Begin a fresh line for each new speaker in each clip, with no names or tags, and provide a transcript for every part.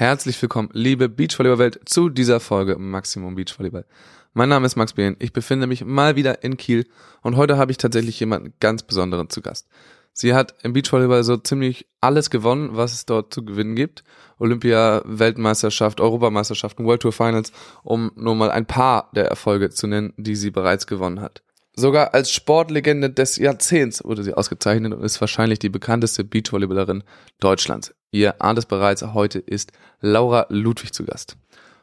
Herzlich willkommen, liebe Beachvolleyball-Welt, zu dieser Folge Maximum Beachvolleyball. Mein Name ist Max Behn, ich befinde mich mal wieder in Kiel und heute habe ich tatsächlich jemanden ganz Besonderen zu Gast. Sie hat im Beachvolleyball so ziemlich alles gewonnen, was es dort zu gewinnen gibt. Olympia, Weltmeisterschaft, Europameisterschaften, World Tour Finals, um nur mal ein paar der Erfolge zu nennen, die sie bereits gewonnen hat. Sogar als Sportlegende des Jahrzehnts wurde sie ausgezeichnet und ist wahrscheinlich die bekannteste Beachvolleyballerin Deutschlands. Ihr ahnt es bereits, heute ist Laura Ludwig zu Gast.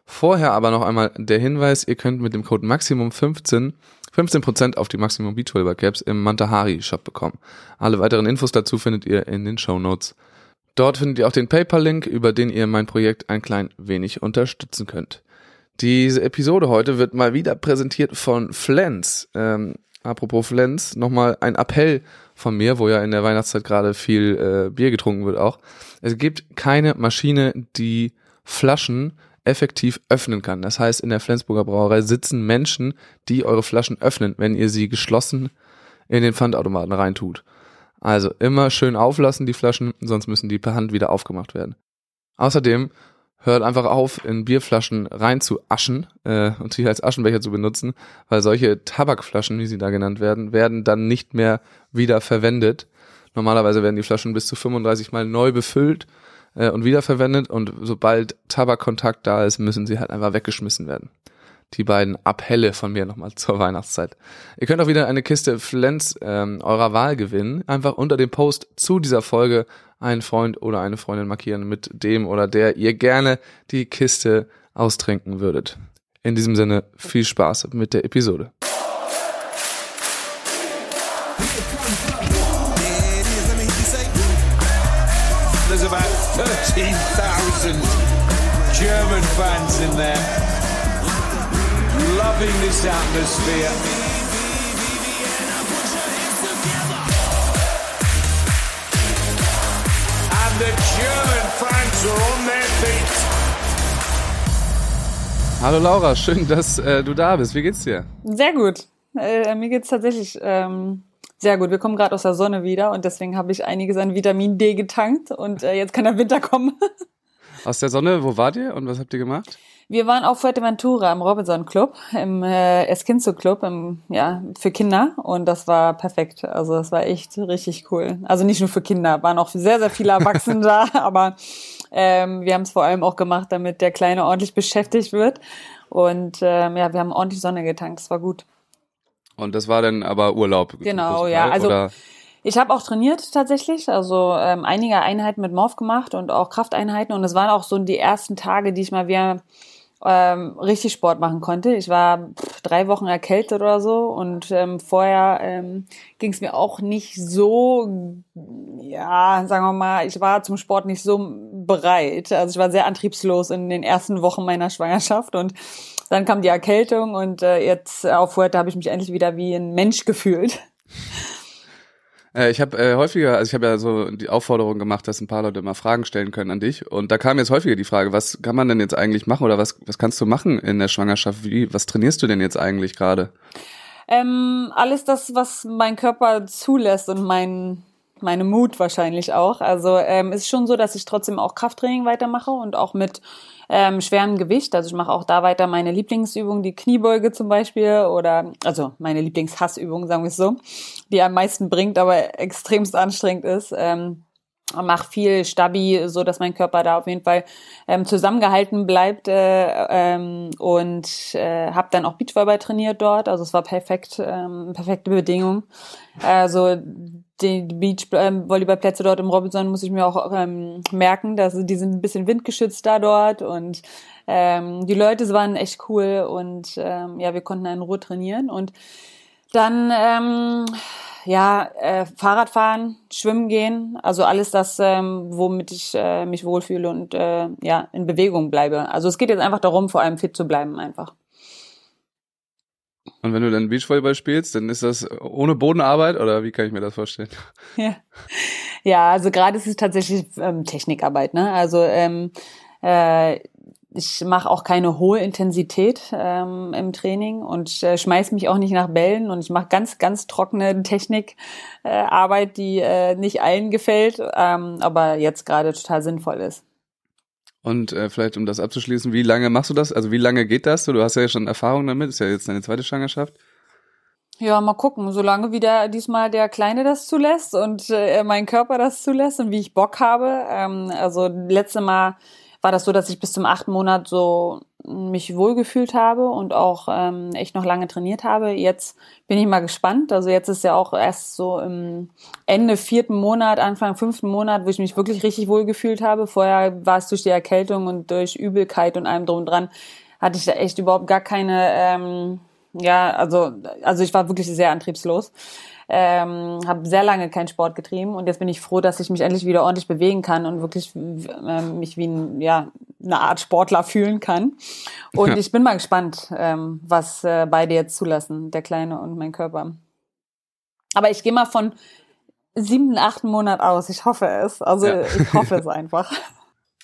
Vorher aber noch einmal der Hinweis, ihr könnt mit dem Code Maximum 15 15% auf die Maximum Beachvolleyball Caps im Mantahari Shop bekommen. Alle weiteren Infos dazu findet ihr in den Show Notes. Dort findet ihr auch den PayPal-Link, über den ihr mein Projekt ein klein wenig unterstützen könnt. Diese Episode heute wird mal wieder präsentiert von Flens. Ähm, apropos Flens, nochmal ein Appell von mir, wo ja in der Weihnachtszeit gerade viel äh, Bier getrunken wird auch. Es gibt keine Maschine, die Flaschen effektiv öffnen kann. Das heißt, in der Flensburger Brauerei sitzen Menschen, die eure Flaschen öffnen, wenn ihr sie geschlossen in den Pfandautomaten reintut. Also immer schön auflassen die Flaschen, sonst müssen die per Hand wieder aufgemacht werden. Außerdem hört einfach auf, in Bierflaschen rein zu aschen äh, und sie als Aschenbecher zu benutzen, weil solche Tabakflaschen, wie sie da genannt werden, werden dann nicht mehr wieder verwendet. Normalerweise werden die Flaschen bis zu 35 Mal neu befüllt äh, und wiederverwendet und sobald Tabakkontakt da ist, müssen sie halt einfach weggeschmissen werden. Die beiden Appelle von mir nochmal zur Weihnachtszeit. Ihr könnt auch wieder eine Kiste Flens ähm, eurer Wahl gewinnen. Einfach unter dem Post zu dieser Folge einen Freund oder eine Freundin markieren mit dem oder der ihr gerne die Kiste austrinken würdet. In diesem Sinne viel Spaß mit der Episode.
There's about 13,000 German fans in there, loving this atmosphere.
Hallo Laura, schön, dass äh, du da bist. Wie geht's dir?
Sehr gut. Äh, mir geht's tatsächlich ähm, sehr gut. Wir kommen gerade aus der Sonne wieder und deswegen habe ich einiges an Vitamin D getankt und äh, jetzt kann der Winter kommen.
Aus der Sonne, wo wart ihr und was habt ihr gemacht?
Wir waren auf Fuerteventura im Robinson Club, im äh, Eskinzo Club, im, ja, für Kinder und das war perfekt. Also das war echt richtig cool. Also nicht nur für Kinder, waren auch sehr, sehr viele Erwachsene da, aber ähm, wir haben es vor allem auch gemacht, damit der Kleine ordentlich beschäftigt wird. Und ähm, ja, wir haben ordentlich Sonne getankt, das war gut.
Und das war dann aber Urlaub.
Genau, ja. Also
oder?
ich habe auch trainiert tatsächlich, also ähm, einige Einheiten mit Morph gemacht und auch Krafteinheiten. Und es waren auch so die ersten Tage, die ich mal wieder ähm, richtig Sport machen konnte. Ich war drei Wochen erkältet oder so und ähm, vorher ähm, ging es mir auch nicht so, ja, sagen wir mal, ich war zum Sport nicht so bereit. Also ich war sehr antriebslos in den ersten Wochen meiner Schwangerschaft und dann kam die Erkältung und äh, jetzt auf Fuerte habe ich mich endlich wieder wie ein Mensch gefühlt.
Äh, ich habe äh, häufiger, also ich habe ja so die Aufforderung gemacht, dass ein paar Leute mal Fragen stellen können an dich. Und da kam jetzt häufiger die Frage, was kann man denn jetzt eigentlich machen oder was, was kannst du machen in der Schwangerschaft? Wie, was trainierst du denn jetzt eigentlich gerade?
Ähm, alles das, was mein Körper zulässt und mein meine Mut wahrscheinlich auch. Also ähm, ist schon so, dass ich trotzdem auch Krafttraining weitermache und auch mit ähm, schwerem Gewicht. Also ich mache auch da weiter meine Lieblingsübung, die Kniebeuge zum Beispiel oder also meine Lieblingshassübung, sagen wir es so, die am meisten bringt, aber extremst anstrengend ist. Ähm, mache viel Stabi, so dass mein Körper da auf jeden Fall ähm, zusammengehalten bleibt äh, ähm, und äh, habe dann auch Beachvolleyball trainiert dort. Also es war perfekt, ähm, perfekte Bedingung. Also die Beachvolleyballplätze dort im Robinson muss ich mir auch ähm, merken, dass die sind ein bisschen windgeschützt da dort und ähm, die Leute waren echt cool und ähm, ja, wir konnten in Ruhe trainieren und dann ähm, ja, äh, Fahrrad fahren, schwimmen gehen, also alles das, ähm, womit ich äh, mich wohlfühle und äh, ja, in Bewegung bleibe. Also es geht jetzt einfach darum, vor allem fit zu bleiben einfach.
Und wenn du dann Beachvolleyball spielst, dann ist das ohne Bodenarbeit oder wie kann ich mir das vorstellen?
Ja, ja also gerade ist es tatsächlich ähm, Technikarbeit, ne? Also ähm, äh, ich mache auch keine hohe Intensität ähm, im Training und äh, schmeiß mich auch nicht nach Bällen und ich mache ganz, ganz trockene Technikarbeit, äh, die äh, nicht allen gefällt, ähm, aber jetzt gerade total sinnvoll ist.
Und äh, vielleicht um das abzuschließen, wie lange machst du das? Also wie lange geht das? Du hast ja schon Erfahrung damit, ist ja jetzt deine zweite Schwangerschaft.
Ja, mal gucken, solange wie der, diesmal der Kleine das zulässt und äh, mein Körper das zulässt und wie ich Bock habe. Ähm, also letzte Mal war das so, dass ich bis zum achten Monat so mich wohlgefühlt habe und auch ähm, echt noch lange trainiert habe. Jetzt bin ich mal gespannt. Also jetzt ist ja auch erst so im Ende vierten Monat, Anfang fünften Monat, wo ich mich wirklich richtig wohlgefühlt habe. Vorher war es durch die Erkältung und durch Übelkeit und allem drum und dran, hatte ich da echt überhaupt gar keine, ähm, ja, also, also ich war wirklich sehr antriebslos ähm, habe sehr lange keinen Sport getrieben und jetzt bin ich froh, dass ich mich endlich wieder ordentlich bewegen kann und wirklich äh, mich wie ein, ja, eine Art Sportler fühlen kann. Und ja. ich bin mal gespannt, ähm, was äh, beide jetzt zulassen, der Kleine und mein Körper. Aber ich gehe mal von siebten, achten Monat aus. Ich hoffe es. Also ja. ich hoffe es einfach.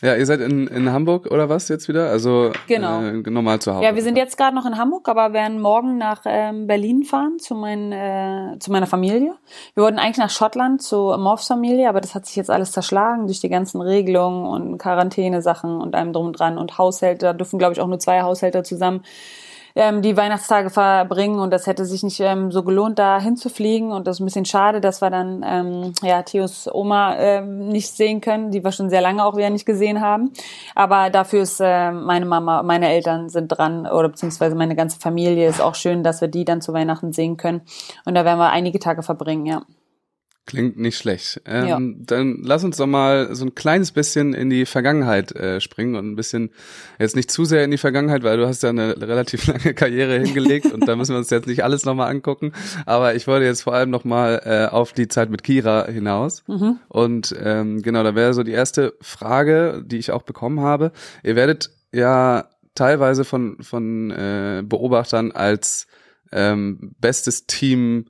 Ja, ihr seid in, in Hamburg oder was jetzt wieder? Also
genau.
äh, normal zu Hause.
Ja, wir sind jetzt gerade noch in Hamburg, aber werden morgen nach ähm, Berlin fahren zu, mein, äh, zu meiner Familie. Wir wollten eigentlich nach Schottland zu Morphs Familie, aber das hat sich jetzt alles zerschlagen durch die ganzen Regelungen und Quarantäne-Sachen und allem drum und dran und Haushälter. Da dürfen, glaube ich, auch nur zwei Haushälter zusammen ähm, die Weihnachtstage verbringen und das hätte sich nicht ähm, so gelohnt, da hinzufliegen und das ist ein bisschen schade, dass wir dann ähm, ja Theos Oma ähm, nicht sehen können, die wir schon sehr lange auch wieder nicht gesehen haben. Aber dafür ist äh, meine Mama, meine Eltern sind dran oder beziehungsweise meine ganze Familie ist auch schön, dass wir die dann zu Weihnachten sehen können und da werden wir einige Tage verbringen, ja.
Klingt nicht schlecht. Ähm, ja. Dann lass uns doch mal so ein kleines bisschen in die Vergangenheit äh, springen und ein bisschen jetzt nicht zu sehr in die Vergangenheit, weil du hast ja eine relativ lange Karriere hingelegt und da müssen wir uns jetzt nicht alles nochmal angucken. Aber ich wollte jetzt vor allem nochmal äh, auf die Zeit mit Kira hinaus. Mhm. Und ähm, genau, da wäre so die erste Frage, die ich auch bekommen habe. Ihr werdet ja teilweise von, von äh, Beobachtern als ähm, bestes Team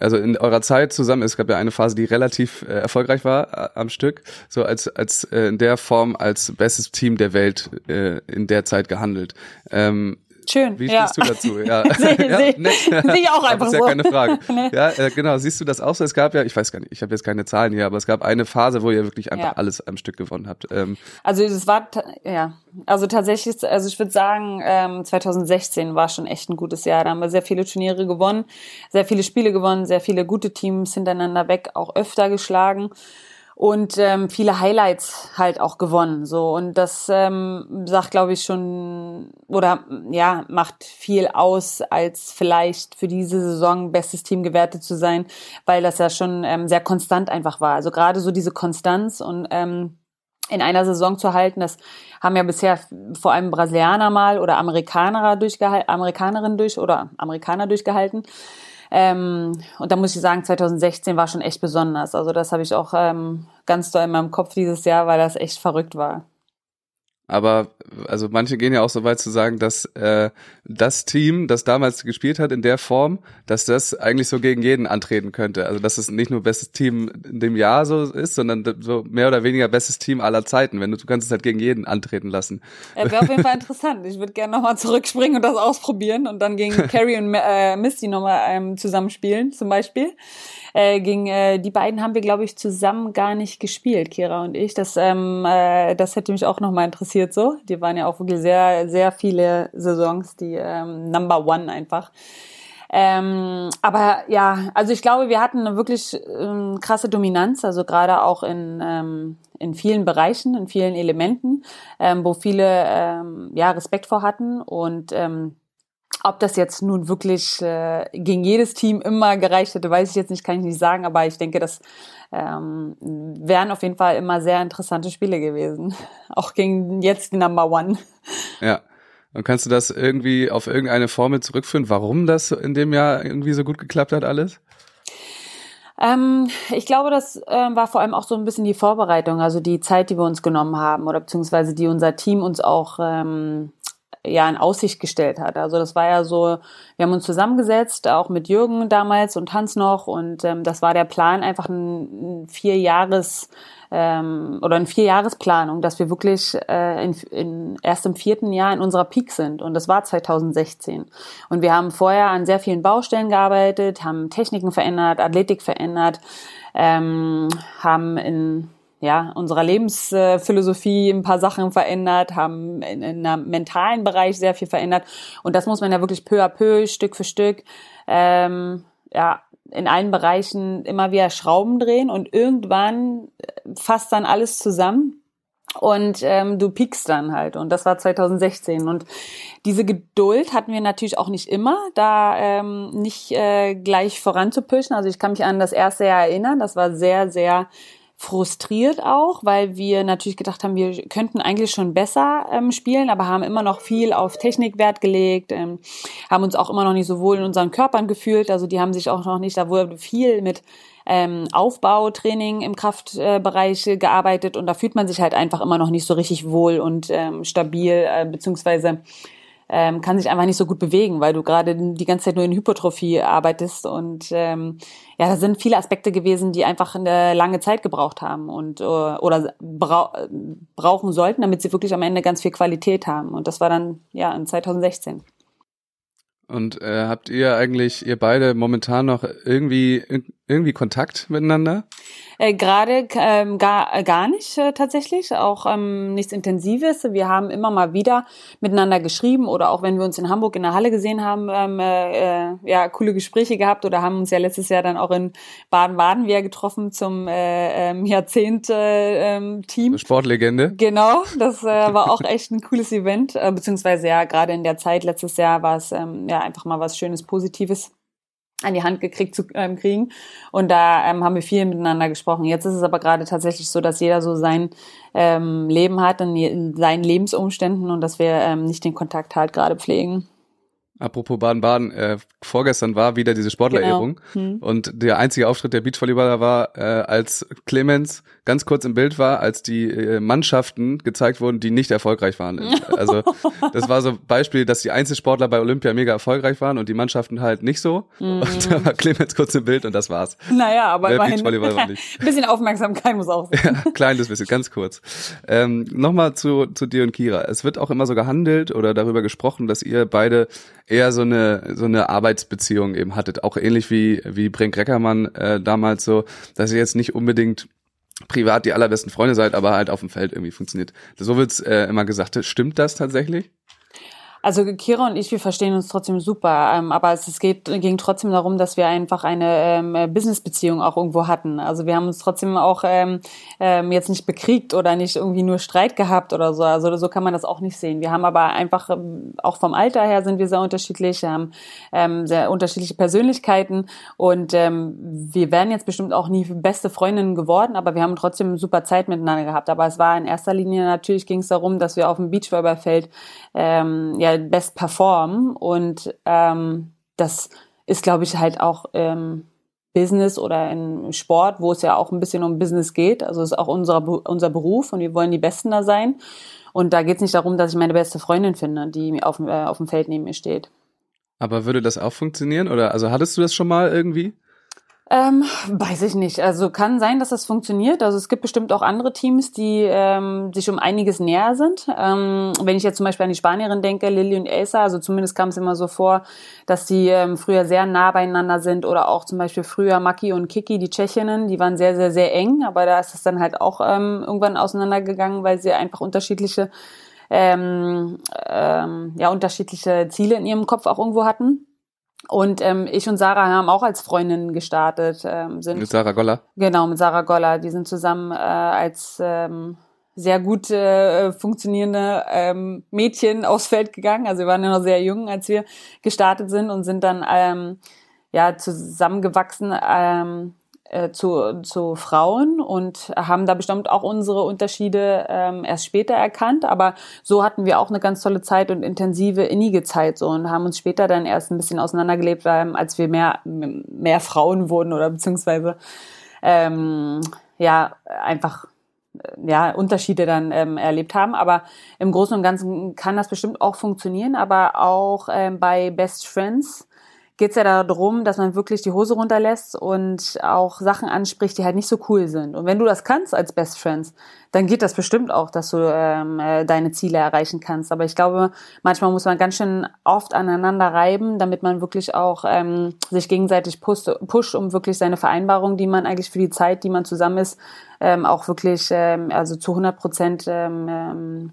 also in eurer Zeit zusammen, es gab ja eine Phase, die relativ äh, erfolgreich war äh, am Stück, so als als äh, in der Form als bestes Team der Welt äh, in der Zeit gehandelt. Ähm,
Schön.
Wie stehst
ja.
du dazu? Ja,
sehe seh, ja, ne? seh ich auch einfach
so.
Das
ist ja keine Frage. nee. Ja, äh, genau. Siehst du das auch so? Es gab ja, ich weiß gar nicht, ich habe jetzt keine Zahlen hier, aber es gab eine Phase, wo ihr wirklich einfach ja. alles am Stück gewonnen habt. Ähm,
also es war, ja, also tatsächlich, also ich würde sagen, ähm, 2016 war schon echt ein gutes Jahr. Da haben wir sehr viele Turniere gewonnen, sehr viele Spiele gewonnen, sehr viele gute Teams hintereinander weg, auch öfter geschlagen und ähm, viele Highlights halt auch gewonnen. So und das ähm, sagt, glaube ich, schon oder ja macht viel aus, als vielleicht für diese Saison bestes Team gewertet zu sein, weil das ja schon ähm, sehr konstant einfach war. Also gerade so diese Konstanz und ähm, in einer Saison zu halten, das haben ja bisher vor allem Brasilianer mal oder Amerikaner durchgehalten, Amerikanerin durch oder Amerikaner durchgehalten. Ähm, und da muss ich sagen, 2016 war schon echt besonders. Also das habe ich auch ähm, ganz doll in meinem Kopf dieses Jahr, weil das echt verrückt war.
Aber also manche gehen ja auch so weit zu sagen, dass äh, das Team, das damals gespielt hat in der Form, dass das eigentlich so gegen jeden antreten könnte. Also dass es nicht nur bestes Team in dem Jahr so ist, sondern so mehr oder weniger bestes Team aller Zeiten. Wenn du, du kannst es halt gegen jeden antreten lassen.
Ja, Wäre auf jeden Fall interessant. Ich würde gerne nochmal zurückspringen und das ausprobieren und dann gegen Carrie und äh, Misty nochmal ähm, zusammenspielen, zum Beispiel. Äh, gegen äh, die beiden haben wir, glaube ich, zusammen gar nicht gespielt, Kira und ich. Das, ähm, äh, das hätte mich auch nochmal interessiert so. Die waren ja auch wirklich sehr, sehr viele Saisons, die ähm, Number One einfach. Ähm, aber ja, also ich glaube, wir hatten eine wirklich ähm, krasse Dominanz, also gerade auch in, ähm, in vielen Bereichen, in vielen Elementen, ähm, wo viele ähm, ja Respekt vor hatten und ähm, ob das jetzt nun wirklich äh, gegen jedes Team immer gereicht hätte, weiß ich jetzt nicht, kann ich nicht sagen, aber ich denke, das ähm, wären auf jeden Fall immer sehr interessante Spiele gewesen. Auch gegen jetzt die Number One.
Ja. Und kannst du das irgendwie auf irgendeine Formel zurückführen, warum das in dem Jahr irgendwie so gut geklappt hat alles?
Ähm, ich glaube, das äh, war vor allem auch so ein bisschen die Vorbereitung, also die Zeit, die wir uns genommen haben oder beziehungsweise die unser Team uns auch ähm, ja in Aussicht gestellt hat. Also das war ja so, wir haben uns zusammengesetzt, auch mit Jürgen damals und Hans noch und ähm, das war der Plan, einfach ein, ein vier ähm, oder eine Vierjahresplanung, dass wir wirklich äh, in, in, erst im vierten Jahr in unserer Peak sind. Und das war 2016. Und wir haben vorher an sehr vielen Baustellen gearbeitet, haben Techniken verändert, Athletik verändert, ähm, haben in ja, unserer Lebensphilosophie ein paar Sachen verändert, haben in, in einem mentalen Bereich sehr viel verändert. Und das muss man ja wirklich peu à peu, Stück für Stück, ähm, ja, in allen Bereichen immer wieder Schrauben drehen und irgendwann fasst dann alles zusammen und ähm, du piekst dann halt. Und das war 2016. Und diese Geduld hatten wir natürlich auch nicht immer, da ähm, nicht äh, gleich voranzupushen. Also ich kann mich an das erste Jahr erinnern. Das war sehr, sehr frustriert auch, weil wir natürlich gedacht haben, wir könnten eigentlich schon besser ähm, spielen, aber haben immer noch viel auf Technik Wert gelegt, ähm, haben uns auch immer noch nicht so wohl in unseren Körpern gefühlt. Also die haben sich auch noch nicht, da wurde viel mit ähm, Aufbautraining im Kraftbereich äh, gearbeitet und da fühlt man sich halt einfach immer noch nicht so richtig wohl und ähm, stabil, äh, beziehungsweise ähm, kann sich einfach nicht so gut bewegen, weil du gerade die ganze Zeit nur in Hypertrophie arbeitest und ähm, ja, da sind viele Aspekte gewesen, die einfach eine lange Zeit gebraucht haben und äh, oder brau brauchen sollten, damit sie wirklich am Ende ganz viel Qualität haben und das war dann ja in 2016.
Und äh, habt ihr eigentlich, ihr beide momentan noch irgendwie irgendwie Kontakt miteinander?
Äh, Gerade ähm, gar, äh, gar nicht äh, tatsächlich, auch ähm, nichts Intensives. Wir haben immer mal wieder miteinander geschrieben oder auch wenn wir uns in Hamburg in der Halle gesehen haben, ähm, äh, ja coole Gespräche gehabt oder haben uns ja letztes Jahr dann auch in Baden-Baden wieder getroffen zum äh, ähm, Jahrzehnt-Team. Äh, ähm,
Sportlegende.
Genau, das äh, war auch echt ein cooles Event, äh, beziehungsweise ja gerade in der Zeit letztes Jahr war es ähm, ja einfach mal was Schönes, Positives an die Hand gekriegt zu ähm, kriegen. Und da ähm, haben wir viel miteinander gesprochen. Jetzt ist es aber gerade tatsächlich so, dass jeder so sein ähm, Leben hat, in seinen Lebensumständen und dass wir ähm, nicht den Kontakt halt gerade pflegen.
Apropos Baden-Baden, äh, vorgestern war wieder diese Sportlerehrung genau. hm. und der einzige Auftritt der Beachvolleyballer war, äh, als Clemens ganz kurz im Bild war, als die äh, Mannschaften gezeigt wurden, die nicht erfolgreich waren. Also das war so ein Beispiel, dass die Einzelsportler bei Olympia mega erfolgreich waren und die Mannschaften halt nicht so. Mhm. Und da war Clemens kurz im Bild und das war's.
Naja, aber immerhin, ein bisschen Aufmerksamkeit muss auch
sein. Ja, kleines bisschen, ganz kurz. Ähm, Nochmal zu, zu dir und Kira. Es wird auch immer so gehandelt oder darüber gesprochen, dass ihr beide eher so eine so eine Arbeitsbeziehung eben hattet, auch ähnlich wie wie Brink Reckermann äh, damals so, dass ihr jetzt nicht unbedingt privat die allerbesten Freunde seid, aber halt auf dem Feld irgendwie funktioniert. So wird's äh, immer gesagt. Stimmt das tatsächlich?
Also Kira und ich, wir verstehen uns trotzdem super, ähm, aber es, es geht, ging trotzdem darum, dass wir einfach eine ähm, Business-Beziehung auch irgendwo hatten. Also wir haben uns trotzdem auch ähm, ähm, jetzt nicht bekriegt oder nicht irgendwie nur Streit gehabt oder so. Also so kann man das auch nicht sehen. Wir haben aber einfach, ähm, auch vom Alter her sind wir sehr unterschiedlich, haben ähm, sehr unterschiedliche Persönlichkeiten und ähm, wir wären jetzt bestimmt auch nie beste Freundinnen geworden, aber wir haben trotzdem super Zeit miteinander gehabt. Aber es war in erster Linie natürlich ging es darum, dass wir auf dem Beachvolleyballfeld ähm, ja best performen und ähm, das ist, glaube ich, halt auch ähm, Business oder in Sport, wo es ja auch ein bisschen um Business geht. Also ist auch unser, unser Beruf und wir wollen die Besten da sein. Und da geht es nicht darum, dass ich meine beste Freundin finde, die auf, äh, auf dem Feld neben mir steht.
Aber würde das auch funktionieren? Oder also hattest du das schon mal irgendwie?
Ähm, weiß ich nicht. Also kann sein, dass das funktioniert. Also es gibt bestimmt auch andere Teams, die ähm, sich um einiges näher sind. Ähm, wenn ich jetzt zum Beispiel an die Spanierin denke, Lilly und Elsa, also zumindest kam es immer so vor, dass die ähm, früher sehr nah beieinander sind oder auch zum Beispiel früher Maki und Kiki, die Tschechinnen, die waren sehr, sehr, sehr eng, aber da ist es dann halt auch ähm, irgendwann auseinandergegangen, weil sie einfach unterschiedliche ähm, ähm, ja unterschiedliche Ziele in ihrem Kopf auch irgendwo hatten. Und ähm, ich und Sarah haben auch als Freundinnen gestartet. Ähm, sind,
mit Sarah Goller?
Genau, mit Sarah Goller. Die sind zusammen äh, als ähm, sehr gut äh, funktionierende ähm, Mädchen aufs Feld gegangen. Also wir waren ja noch sehr jung, als wir gestartet sind und sind dann ähm, ja zusammengewachsen ähm, äh, zu, zu Frauen und haben da bestimmt auch unsere Unterschiede ähm, erst später erkannt. Aber so hatten wir auch eine ganz tolle Zeit und intensive, innige Zeit so und haben uns später dann erst ein bisschen auseinandergelebt, weil, als wir mehr, mehr Frauen wurden oder beziehungsweise ähm, ja einfach ja, Unterschiede dann ähm, erlebt haben. Aber im Großen und Ganzen kann das bestimmt auch funktionieren. Aber auch ähm, bei Best Friends geht's ja darum, dass man wirklich die Hose runterlässt und auch Sachen anspricht, die halt nicht so cool sind. Und wenn du das kannst als Best Friends, dann geht das bestimmt auch, dass du ähm, äh, deine Ziele erreichen kannst. Aber ich glaube, manchmal muss man ganz schön oft aneinander reiben, damit man wirklich auch ähm, sich gegenseitig pusht, pusht, um wirklich seine Vereinbarung, die man eigentlich für die Zeit, die man zusammen ist, ähm, auch wirklich ähm, also zu 100 Prozent ähm,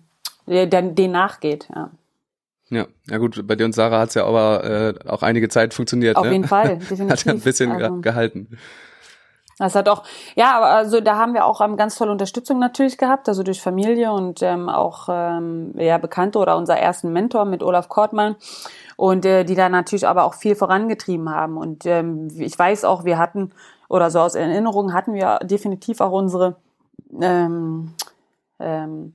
ähm, den nachgeht. Ja.
Ja, ja gut, bei dir und Sarah hat's ja aber äh, auch einige Zeit funktioniert.
Auf
ne?
jeden Fall, definitiv.
Hat ja ein bisschen
Also-
gehalten.
Das hat auch, ja, aber also da haben wir auch ähm, ganz tolle Unterstützung natürlich gehabt, also durch Familie und ähm, auch ähm, ja, Bekannte oder unser ersten Mentor mit Olaf Kortmann und äh, die da natürlich aber auch viel vorangetrieben haben. Und ähm, ich weiß auch, wir hatten, oder so aus Erinnerung hatten wir definitiv auch unsere ähm, ähm,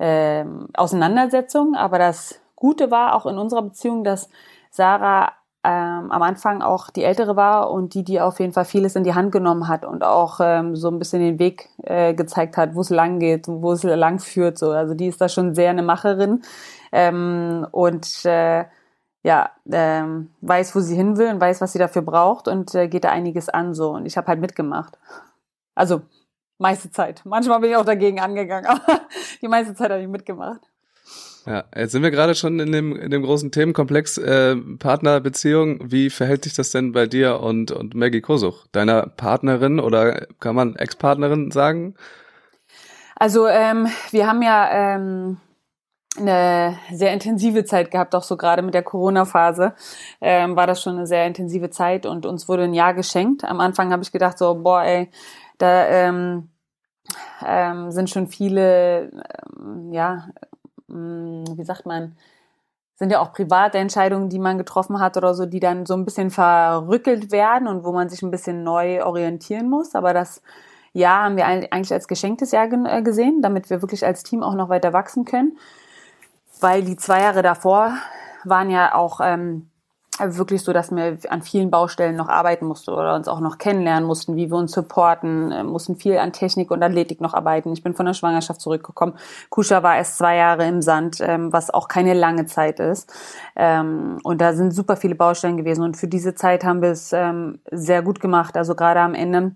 ähm, Auseinandersetzung, aber das Gute war auch in unserer Beziehung, dass Sarah ähm, am Anfang auch die Ältere war und die, die auf jeden Fall vieles in die Hand genommen hat und auch ähm, so ein bisschen den Weg äh, gezeigt hat, wo es lang geht, wo es lang führt. So. Also die ist da schon sehr eine Macherin ähm, und äh, ja, ähm, weiß, wo sie hin will und weiß, was sie dafür braucht und äh, geht da einiges an so. Und ich habe halt mitgemacht. Also meiste Zeit. Manchmal bin ich auch dagegen angegangen, aber die meiste Zeit habe ich mitgemacht.
Ja, jetzt sind wir gerade schon in dem, in dem großen Themenkomplex äh, Partnerbeziehung. Wie verhält sich das denn bei dir und, und Maggie Kosuch, deiner Partnerin oder kann man Ex-Partnerin sagen?
Also ähm, wir haben ja ähm, eine sehr intensive Zeit gehabt, auch so gerade mit der Corona-Phase ähm, war das schon eine sehr intensive Zeit und uns wurde ein Jahr geschenkt. Am Anfang habe ich gedacht so, boah, ey, da ähm, ähm, sind schon viele, ähm, ja, wie sagt man, sind ja auch private Entscheidungen, die man getroffen hat oder so, die dann so ein bisschen verrückelt werden und wo man sich ein bisschen neu orientieren muss. Aber das Jahr haben wir eigentlich als geschenktes Jahr äh, gesehen, damit wir wirklich als Team auch noch weiter wachsen können. Weil die zwei Jahre davor waren ja auch ähm, wirklich so, dass wir an vielen Baustellen noch arbeiten mussten oder uns auch noch kennenlernen mussten, wie wir uns supporten, äh, mussten viel an Technik und Athletik noch arbeiten. Ich bin von der Schwangerschaft zurückgekommen. Kusha war erst zwei Jahre im Sand, ähm, was auch keine lange Zeit ist. Ähm, und da sind super viele Baustellen gewesen. Und für diese Zeit haben wir es ähm, sehr gut gemacht. Also gerade am Ende.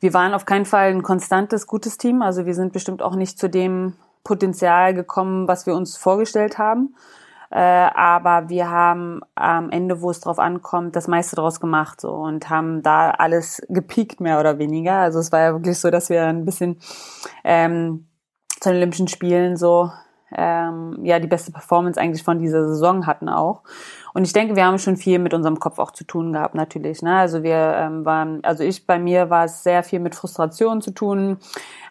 Wir waren auf keinen Fall ein konstantes, gutes Team. Also wir sind bestimmt auch nicht zu dem Potenzial gekommen, was wir uns vorgestellt haben. Äh, aber wir haben am Ende, wo es drauf ankommt, das meiste draus gemacht so und haben da alles gepiekt, mehr oder weniger. Also es war ja wirklich so, dass wir ein bisschen ähm, zu den Olympischen Spielen so ähm, ja die beste Performance eigentlich von dieser Saison hatten auch. Und ich denke, wir haben schon viel mit unserem Kopf auch zu tun gehabt, natürlich. Ne? Also wir ähm, waren, also ich bei mir war es sehr viel mit Frustration zu tun,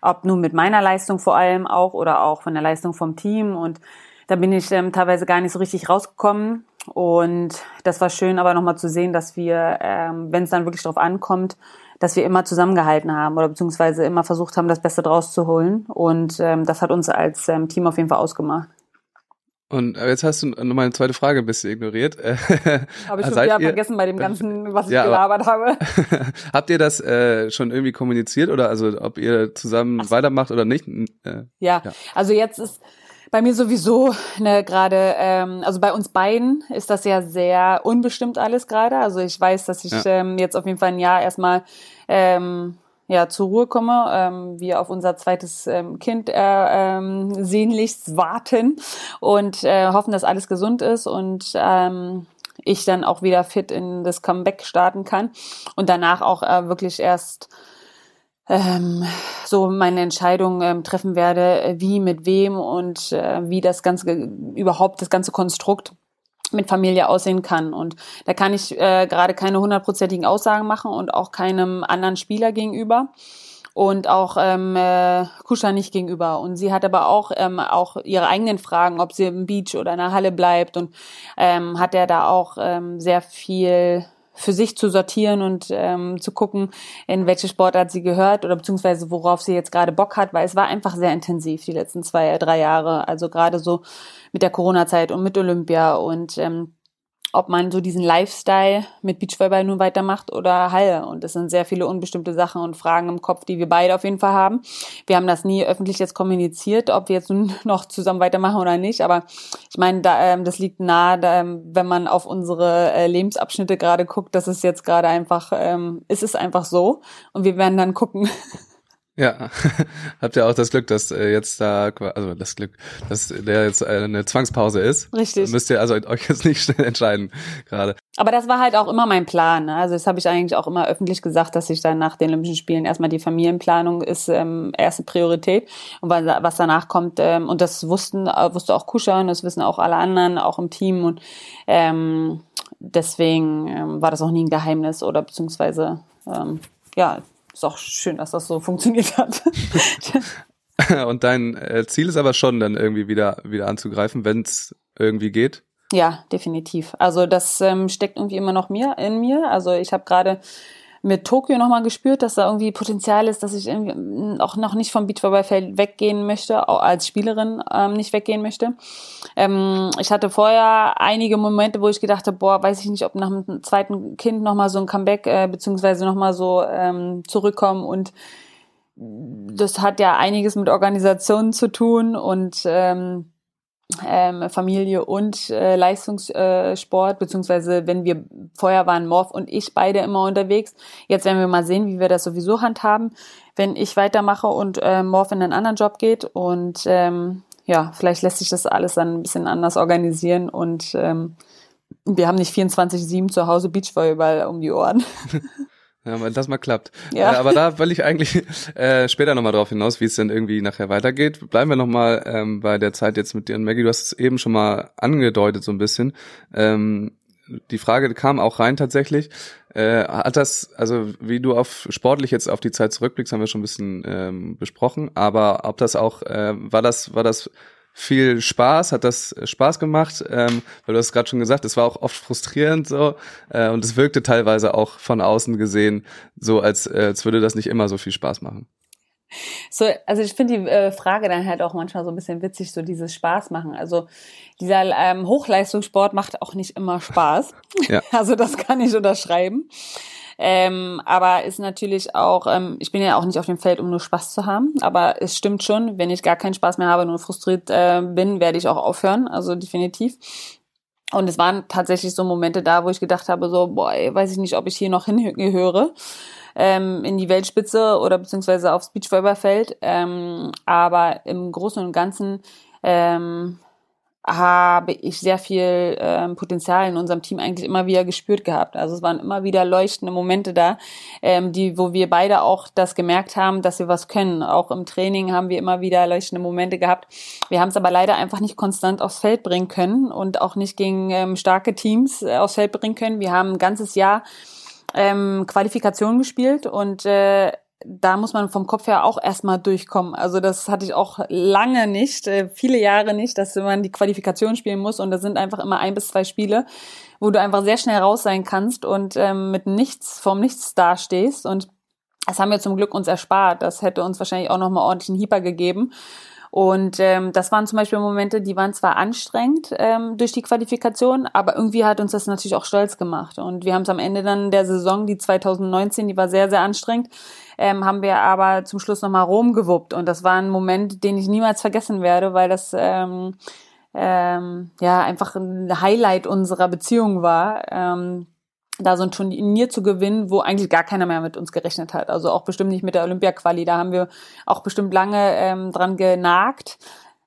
ob nun mit meiner Leistung vor allem auch oder auch von der Leistung vom Team. Und da bin ich ähm, teilweise gar nicht so richtig rausgekommen. Und das war schön, aber nochmal zu sehen, dass wir, ähm, wenn es dann wirklich drauf ankommt, dass wir immer zusammengehalten haben oder beziehungsweise immer versucht haben, das Beste draus zu holen. Und ähm, das hat uns als ähm, Team auf jeden Fall ausgemacht.
Und äh, jetzt hast du noch meine zweite Frage ein bisschen ignoriert.
Habe ich schon wieder vergessen bei dem Ganzen, was ich
Ja, aber-
gelabert habe.
Habt ihr das äh, schon irgendwie kommuniziert oder also ob ihr zusammen weitermacht oder nicht? Äh,
Ja,
Ja.
also jetzt ist bei mir sowieso ne, gerade, ähm, also bei uns beiden ist das ja sehr unbestimmt alles gerade. Also ich weiß, dass ich
Ja.
ähm, jetzt auf jeden Fall ein Jahr erstmal ähm, ja zur Ruhe komme, ähm, wir auf unser zweites ähm, Kind äh, ähm, sehnlichst warten und äh, hoffen, dass alles gesund ist und ähm, ich dann auch wieder fit in das Comeback starten kann und danach auch äh, wirklich erst ähm, so meine Entscheidung ähm, treffen werde, äh, wie, mit wem und äh, wie das ganze überhaupt das ganze Konstrukt mit Familie aussehen kann. Und da kann ich äh, gerade keine hundertprozentigen Aussagen machen und auch keinem anderen Spieler gegenüber und auch ähm, äh, nicht gegenüber. Und sie hat aber auch ähm, auch ihre eigenen Fragen, ob sie im Beach oder in der Halle bleibt und ähm, hat er da auch ähm, sehr viel für sich zu sortieren und ähm, zu gucken, in welche Sportart sie gehört oder beziehungsweise worauf sie jetzt gerade Bock hat, weil es war einfach sehr intensiv die letzten zwei, drei Jahre. Also gerade so mit der Corona-Zeit und mit Olympia und ähm, ob man so diesen Lifestyle mit Beachvolleyball nun weitermacht oder Halle. Und das sind sehr viele unbestimmte Sachen und Fragen im Kopf, die wir beide auf jeden Fall haben. Wir haben das nie öffentlich jetzt kommuniziert, ob wir jetzt nun noch zusammen weitermachen oder nicht. Aber ich meine, da, ähm, das liegt nahe, da, ähm, wenn man auf unsere äh, Lebensabschnitte gerade guckt, dass es jetzt gerade einfach, ähm, es einfach so. Und wir werden dann gucken,
Ja, habt ihr auch das Glück, dass äh, jetzt da, also das Glück, dass der jetzt äh, eine Zwangspause ist.
Richtig.
Müsst ihr also euch jetzt nicht schnell entscheiden gerade.
Aber das war halt auch immer mein Plan. Ne? Also das habe ich eigentlich auch immer öffentlich gesagt, dass ich dann nach den Olympischen Spielen erstmal die Familienplanung ist ähm, erste Priorität und was danach kommt. Ähm, und das wussten äh, wusste auch Kuscha und das wissen auch alle anderen, auch im Team und ähm, deswegen ähm, war das auch nie ein Geheimnis oder beziehungsweise ähm, ja ist auch schön, dass das so funktioniert hat.
Und dein äh, Ziel ist aber schon dann irgendwie wieder wieder anzugreifen, wenn es irgendwie geht.
Ja, definitiv. Also das ähm, steckt irgendwie immer noch mir in mir. Also ich habe gerade mit Tokio nochmal gespürt, dass da irgendwie Potenzial ist, dass ich irgendwie auch noch nicht vom Beachvolleyballfeld weggehen möchte, auch als Spielerin ähm, nicht weggehen möchte. Ähm, ich hatte vorher einige Momente, wo ich gedacht habe, boah, weiß ich nicht, ob nach dem zweiten Kind nochmal so ein Comeback äh, beziehungsweise nochmal so ähm, zurückkommen und das hat ja einiges mit Organisationen zu tun und ähm, ähm, Familie und äh, Leistungssport, beziehungsweise wenn wir vorher waren Morph und ich beide immer unterwegs. Jetzt werden wir mal sehen, wie wir das sowieso handhaben, wenn ich weitermache und äh, Morph in einen anderen Job geht. Und ähm, ja, vielleicht lässt sich das alles dann ein bisschen anders organisieren und ähm, wir haben nicht 24-7 zu Hause Beachvolleyball um die Ohren.
Ja, wenn das mal klappt. Ja. Äh, aber da will ich eigentlich äh, später nochmal drauf hinaus, wie es denn irgendwie nachher weitergeht. Bleiben wir nochmal ähm, bei der Zeit jetzt mit dir und Maggie. Du hast es eben schon mal angedeutet so ein bisschen. Ähm, die Frage kam auch rein tatsächlich. Äh, hat das, also wie du auf sportlich jetzt auf die Zeit zurückblickst, haben wir schon ein bisschen ähm, besprochen, aber ob das auch, äh, war das, war das viel Spaß, hat das Spaß gemacht, ähm, weil du hast gerade schon gesagt, es war auch oft frustrierend so äh, und es wirkte teilweise auch von außen gesehen so, als, äh, als würde das nicht immer so viel Spaß machen.
So, also ich finde die äh, Frage dann halt auch manchmal so ein bisschen witzig, so dieses Spaß machen. Also dieser ähm, Hochleistungssport macht auch nicht immer Spaß. Ja. Also das kann ich unterschreiben. Ähm, aber ist natürlich auch, ähm, ich bin ja auch nicht auf dem Feld, um nur Spaß zu haben. Aber es stimmt schon, wenn ich gar keinen Spaß mehr habe, nur frustriert äh, bin, werde ich auch aufhören. Also definitiv. Und es waren tatsächlich so Momente da, wo ich gedacht habe, so, boah, ey, weiß ich nicht, ob ich hier noch hingehöre ähm, in die Weltspitze oder beziehungsweise aufs Beachvolleyballfeld. Ähm, aber im Großen und Ganzen ähm, habe ich sehr viel ähm, Potenzial in unserem Team eigentlich immer wieder gespürt gehabt. Also es waren immer wieder leuchtende Momente da, ähm, die, wo wir beide auch das gemerkt haben, dass wir was können. Auch im Training haben wir immer wieder leuchtende Momente gehabt. Wir haben es aber leider einfach nicht konstant aufs Feld bringen können und auch nicht gegen ähm, starke Teams äh, aufs Feld bringen können. Wir haben ein ganzes Jahr ähm, Qualifikation gespielt und äh, da muss man vom Kopf her auch erstmal durchkommen. Also das hatte ich auch lange nicht, äh, viele Jahre nicht, dass man die Qualifikation spielen muss und das sind einfach immer ein bis zwei Spiele, wo du einfach sehr schnell raus sein kannst und ähm, mit nichts, vom Nichts dastehst und das haben wir zum Glück uns erspart. Das hätte uns wahrscheinlich auch nochmal ordentlich einen Hieper gegeben. Und ähm, das waren zum Beispiel Momente, die waren zwar anstrengend ähm, durch die Qualifikation, aber irgendwie hat uns das natürlich auch stolz gemacht. Und wir haben es am Ende dann der Saison, die 2019, die war sehr, sehr anstrengend, ähm, haben wir aber zum Schluss nochmal Rom gewuppt. Und das war ein Moment, den ich niemals vergessen werde, weil das ähm, ähm, ja einfach ein Highlight unserer Beziehung war. Ähm, da so ein Turnier zu gewinnen, wo eigentlich gar keiner mehr mit uns gerechnet hat. Also auch bestimmt nicht mit der Olympia-Quali. Da haben wir auch bestimmt lange ähm, dran genagt.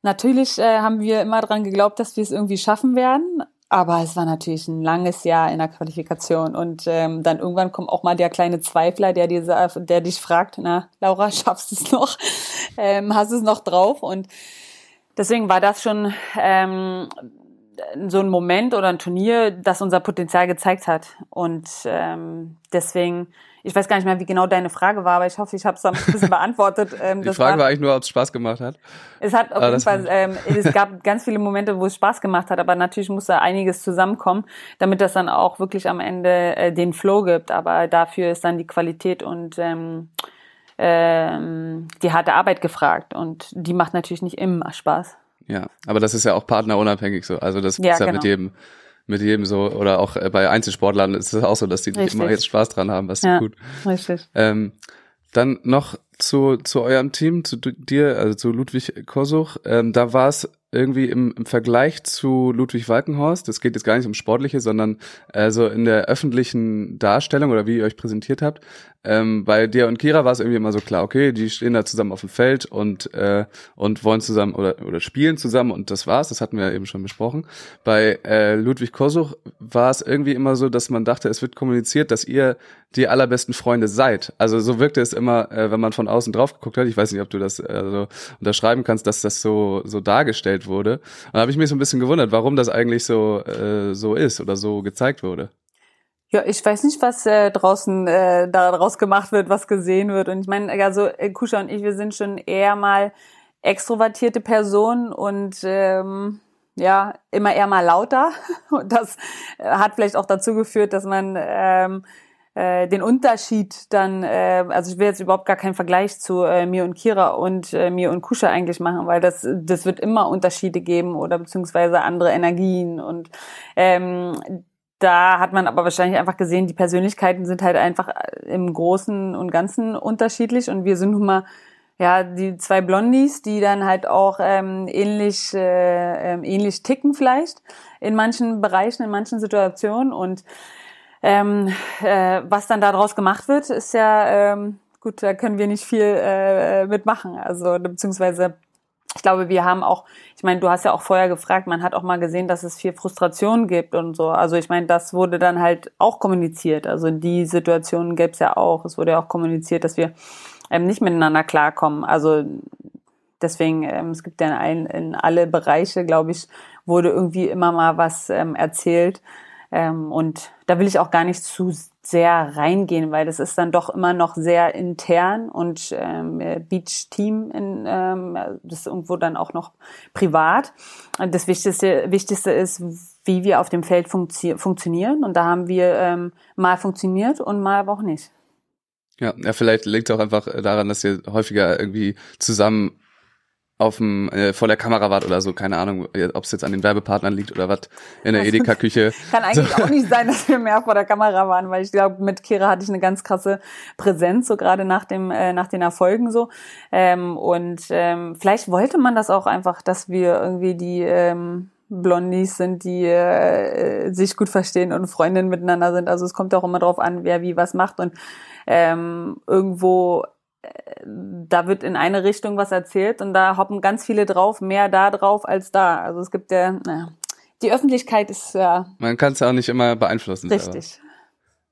Natürlich äh, haben wir immer dran geglaubt, dass wir es irgendwie schaffen werden. Aber es war natürlich ein langes Jahr in der Qualifikation und ähm, dann irgendwann kommt auch mal der kleine Zweifler, der dir, der dich fragt, na Laura, schaffst du es noch? Ähm, hast du es noch drauf? Und deswegen war das schon ähm, so ein Moment oder ein Turnier, das unser Potenzial gezeigt hat. Und ähm, deswegen ich weiß gar nicht mehr, wie genau deine Frage war, aber ich hoffe, ich habe es ein bisschen beantwortet.
Ähm, Die Frage war, war, eigentlich nur, ob es Spaß gemacht hat.
Es hat auf ah, jeden Fall, ähm, es gab ganz viele Momente, wo es Spaß gemacht hat, aber natürlich muss da einiges zusammenkommen, damit das dann auch wirklich am Ende äh, den Flow gibt. Aber dafür ist dann die Qualität und ähm, ähm, die harte Arbeit gefragt. Und die macht natürlich nicht immer Spaß.
Ja, aber das ist ja auch partnerunabhängig so. Also das ja, ist ja genau. mit jedem mit jedem so, oder auch äh, bei Einzelsportlern ist es auch so, dass die
Richtig.
immer jetzt Spaß dran haben, was
Ja.
gut.
Richtig.
Ähm, dann noch zu, zu eurem Team, zu dir, also zu Ludwig Kosuch. Ähm, da war es irgendwie im, im Vergleich zu Ludwig Walkenhorst, das geht jetzt gar nicht um Sportliche, sondern äh, so in der öffentlichen Darstellung oder wie ihr euch präsentiert habt. Ähm, bei dir und Kira war es irgendwie immer so klar, okay, die stehen da zusammen auf dem Feld und, äh, und wollen zusammen oder, oder spielen zusammen und das war's, das hatten wir ja eben schon besprochen. Bei äh, Ludwig Kosuch war es irgendwie immer so, dass man dachte, es wird kommuniziert, dass ihr die allerbesten Freunde seid. Also so wirkte es immer, äh, wenn man von außen drauf geguckt hat. Ich weiß nicht, ob du das äh, so unterschreiben kannst, dass das so so dargestellt wurde. Und da habe ich mich so ein bisschen gewundert, warum das eigentlich so äh, so ist oder so gezeigt wurde.
Ja, ich weiß nicht, was äh, draußen äh, daraus gemacht wird, was gesehen wird. Und ich meine, also äh, Kusha und ich, wir sind schon eher mal extrovertierte Personen und ähm, ja, immer eher mal lauter. Und das äh, hat vielleicht auch dazu geführt, dass man ähm, äh, den Unterschied dann, äh, also ich will jetzt überhaupt gar keinen Vergleich zu äh, mir und Kira und äh, mir und Kusha eigentlich machen, weil das, das wird immer Unterschiede geben oder beziehungsweise andere Energien und ähm, da hat man aber wahrscheinlich einfach gesehen, die Persönlichkeiten sind halt einfach im Großen und Ganzen unterschiedlich und wir sind nun mal ja die zwei Blondies, die dann halt auch ähm, ähnlich äh, ähm, ähnlich ticken vielleicht in manchen Bereichen, in manchen Situationen und ähm, äh, was dann daraus gemacht wird, ist ja ähm, gut, da können wir nicht viel äh, mitmachen. Also beziehungsweise ich glaube, wir haben auch, ich meine, du hast ja auch vorher gefragt, man hat auch mal gesehen, dass es viel Frustration gibt und so. Also ich meine, das wurde dann halt auch kommuniziert. Also die Situationen gäbe es ja auch. Es wurde ja auch kommuniziert, dass wir ähm, nicht miteinander klarkommen. Also deswegen, ähm, es gibt ja in, allen, in alle Bereiche, glaube ich, wurde irgendwie immer mal was ähm, erzählt. Ähm, und da will ich auch gar nicht zu sehr reingehen, weil das ist dann doch immer noch sehr intern und ähm, Beach Team in, ähm, das ist irgendwo dann auch noch privat. Das Wichtigste, Wichtigste ist, wie wir auf dem Feld funktio funktionieren. Und da haben wir ähm, mal funktioniert und mal aber auch nicht.
Ja, ja vielleicht liegt es auch einfach daran, dass ihr häufiger irgendwie zusammen auf dem äh, vor der Kamera wart oder so, keine Ahnung, ob es jetzt an den Werbepartnern liegt oder was in der Edeka-Küche.
Kann eigentlich so. auch nicht sein, dass wir mehr vor der Kamera waren, weil ich glaube, mit Kira hatte ich eine ganz krasse Präsenz, so gerade nach dem äh, nach den Erfolgen so. Ähm, und ähm, vielleicht wollte man das auch einfach, dass wir irgendwie die ähm, Blondies sind, die äh, sich gut verstehen und Freundinnen miteinander sind. Also es kommt auch immer drauf an, wer wie was macht und ähm, irgendwo da wird in eine Richtung was erzählt und da hoppen ganz viele drauf, mehr da drauf als da. Also es gibt ja, naja, die Öffentlichkeit ist ja.
Man kann es ja auch nicht immer beeinflussen.
Richtig.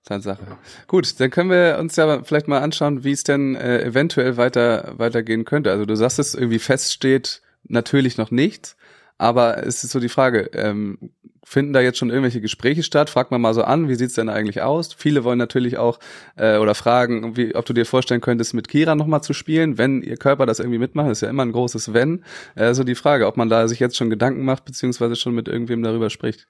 Tatsache. Gut, dann können wir uns ja vielleicht mal anschauen, wie es denn äh, eventuell weiter weitergehen könnte. Also du sagst es irgendwie feststeht natürlich noch nichts, aber es ist so die Frage, ähm, finden da jetzt schon irgendwelche Gespräche statt? Frag mal mal so an, wie sieht's denn eigentlich aus? Viele wollen natürlich auch äh, oder fragen, wie, ob du dir vorstellen könntest, mit Kira nochmal zu spielen, wenn ihr Körper das irgendwie mitmacht. Ist ja immer ein großes Wenn. Äh, so die Frage, ob man da sich jetzt schon Gedanken macht, beziehungsweise schon mit irgendwem darüber spricht.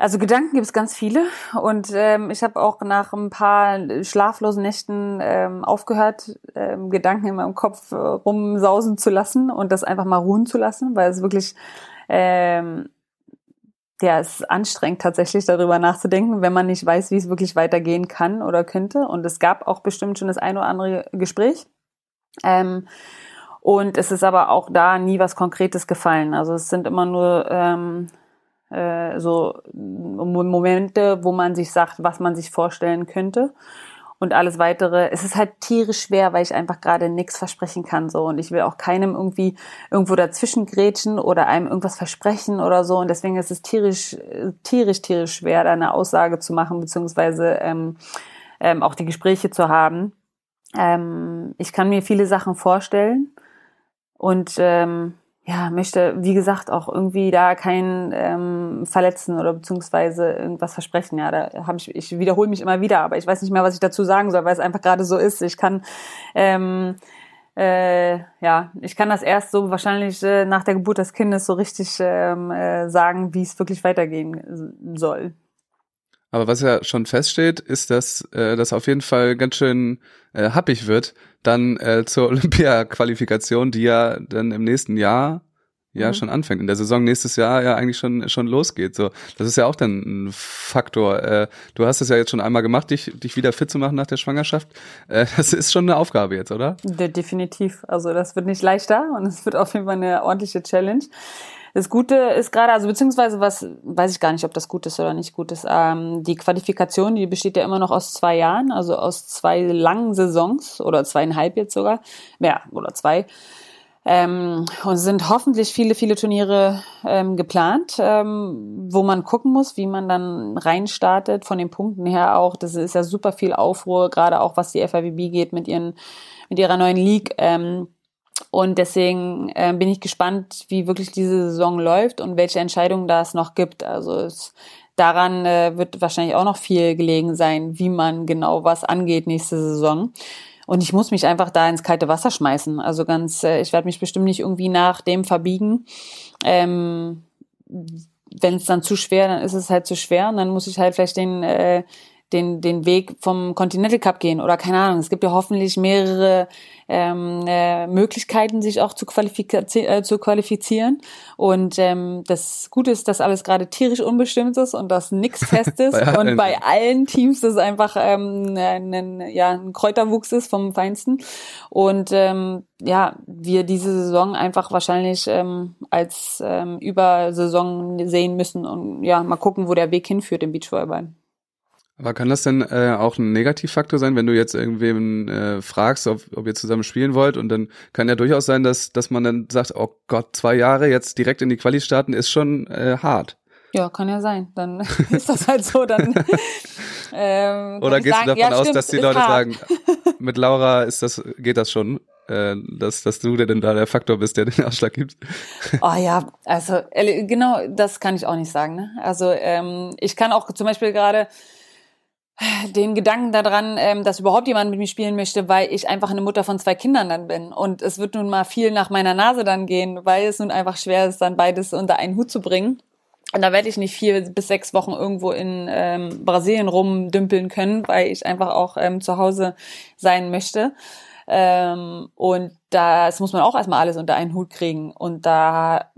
Also Gedanken gibt es ganz viele und ähm, ich habe auch nach ein paar schlaflosen Nächten ähm, aufgehört, ähm, Gedanken in meinem Kopf äh, rumsausen zu lassen und das einfach mal ruhen zu lassen, weil es wirklich ähm, ja, es ist anstrengend tatsächlich darüber nachzudenken, wenn man nicht weiß, wie es wirklich weitergehen kann oder könnte. Und es gab auch bestimmt schon das ein oder andere Gespräch. Ähm, und es ist aber auch da nie was Konkretes gefallen. Also es sind immer nur ähm, äh, so Momente, wo man sich sagt, was man sich vorstellen könnte. Und alles weitere, es ist halt tierisch schwer, weil ich einfach gerade nichts versprechen kann so und ich will auch keinem irgendwie irgendwo dazwischen grätschen oder einem irgendwas versprechen oder so und deswegen ist es tierisch, tierisch, tierisch schwer, da eine Aussage zu machen beziehungsweise ähm, ähm, auch die Gespräche zu haben. Ähm, ich kann mir viele Sachen vorstellen und ähm, ja, möchte, wie gesagt, auch irgendwie da keinen ähm, verletzen oder beziehungsweise irgendwas versprechen. Ja, da habe ich, ich wiederhole mich immer wieder, aber ich weiß nicht mehr, was ich dazu sagen soll, weil es einfach gerade so ist. Ich kann ähm, äh, ja, ich kann das erst so wahrscheinlich äh, nach der Geburt des Kindes so richtig ähm, äh, sagen, wie es wirklich weitergehen soll.
Aber was ja schon feststeht, ist, dass äh, das auf jeden Fall ganz schön äh, happig wird, dann äh, zur Olympia-Qualifikation, die ja dann im nächsten Jahr ja
Mhm.
schon anfängt, in der Saison nächstes Jahr ja eigentlich schon schon losgeht. So, das ist ja auch dann ein Faktor. Äh, du hast es ja jetzt schon einmal gemacht, dich dich wieder fit zu machen nach der Schwangerschaft. Äh, das ist schon eine Aufgabe jetzt, oder?
De definitiv. Also das wird nicht leichter und es wird auf jeden Fall eine ordentliche Challenge. Das Gute ist gerade, also beziehungsweise was, weiß ich gar nicht, ob das gut ist oder nicht gut ist. Ähm, die Qualifikation, die besteht ja immer noch aus zwei Jahren, also aus zwei langen Saisons oder zweieinhalb jetzt sogar, ja, oder zwei. Ähm, und es sind hoffentlich viele, viele Turniere ähm, geplant, ähm, wo man gucken muss, wie man dann reinstartet, von den Punkten her auch. Das ist ja super viel Aufruhr, gerade auch was die FIVB geht mit ihren, mit ihrer neuen League. Ähm, und deswegen äh, bin ich gespannt, wie wirklich diese Saison läuft und welche Entscheidungen da es noch gibt. Also es, daran äh, wird wahrscheinlich auch noch viel gelegen sein, wie man genau was angeht nächste Saison. Und ich muss mich einfach da ins kalte Wasser schmeißen. Also ganz, äh, ich werde mich bestimmt nicht irgendwie nach dem verbiegen. Ähm, Wenn es dann zu schwer, dann ist es halt zu schwer. Und dann muss ich halt vielleicht den, äh, den, den Weg vom Continental Cup gehen oder keine Ahnung. Es gibt ja hoffentlich mehrere ähm, äh, Möglichkeiten, sich auch zu, qualifizi äh, zu qualifizieren. Und ähm, das Gute ist, dass alles gerade tierisch unbestimmt ist und dass nichts fest ist.
Bei
und bei allen Teams das einfach ähm, ein, ja, ein Kräuterwuchs ist vom Feinsten. Und ähm, ja, wir diese Saison einfach wahrscheinlich ähm, als ähm, Übersaison sehen müssen und ja, mal gucken, wo der Weg hinführt im Beachvolleyball.
Aber kann das denn äh, auch ein Negativfaktor sein, wenn du jetzt irgendwem äh, fragst, ob, ob ihr zusammen spielen wollt und dann kann ja durchaus sein, dass, dass man dann sagt, oh Gott, zwei Jahre jetzt direkt in die Quali starten, ist schon äh, hart.
Ja, kann ja sein. Dann ist das halt so. Dann, ähm,
Oder gehst
sagen,
du davon
ja,
aus,
stimmt,
dass die Leute
hart.
sagen, mit Laura ist das, geht das schon, äh, dass, dass du denn da der Faktor bist, der den Ausschlag gibt?
Oh ja, also genau, das kann ich auch nicht sagen. Ne? Also ähm, ich kann auch zum Beispiel gerade den Gedanken daran, ähm, dass überhaupt jemand mit mir spielen möchte, weil ich einfach eine Mutter von zwei Kindern dann bin. Und es wird nun mal viel nach meiner Nase dann gehen, weil es nun einfach schwer ist, dann beides unter einen Hut zu bringen. Und da werde ich nicht vier bis sechs Wochen irgendwo in ähm, Brasilien rumdümpeln können, weil ich einfach auch ähm, zu Hause sein möchte. Ähm, und das muss man auch erstmal alles unter einen Hut kriegen. Und da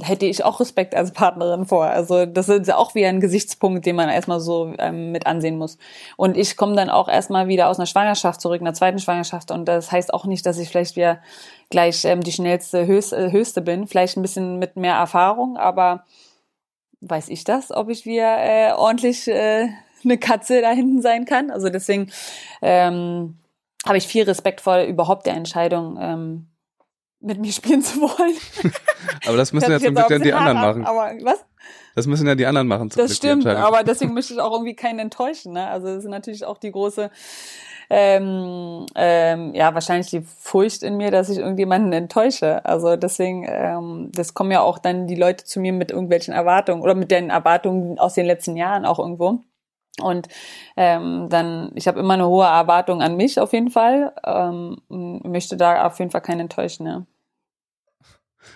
hätte ich auch Respekt als Partnerin vor. Also das ist ja auch wieder ein Gesichtspunkt, den man erstmal so ähm, mit ansehen muss. Und ich komme dann auch erstmal wieder aus einer Schwangerschaft zurück, einer zweiten Schwangerschaft. Und das heißt auch nicht, dass ich vielleicht wieder gleich ähm, die schnellste, höchste, höchste bin. Vielleicht ein bisschen mit mehr Erfahrung, aber weiß ich das, ob ich wieder äh, ordentlich äh, eine Katze da hinten sein kann. Also deswegen ähm, habe ich viel Respekt vor überhaupt der Entscheidung, ähm, mit mir spielen zu wollen.
Aber das müssen ja zum Glück dann die anderen machen.
Aber was?
Das müssen ja die anderen machen. zum
Das
Glück,
stimmt, aber deswegen möchte ich auch irgendwie keinen enttäuschen. Ne? Also das ist natürlich auch die große, ähm, ähm, ja, wahrscheinlich die Furcht in mir, dass ich irgendjemanden enttäusche. Also deswegen, ähm, das kommen ja auch dann die Leute zu mir mit irgendwelchen Erwartungen oder mit den Erwartungen aus den letzten Jahren auch irgendwo. Und ähm, dann, ich habe immer eine hohe Erwartung an mich auf jeden Fall. Ähm, möchte da auf jeden Fall keinen enttäuschen. Ja.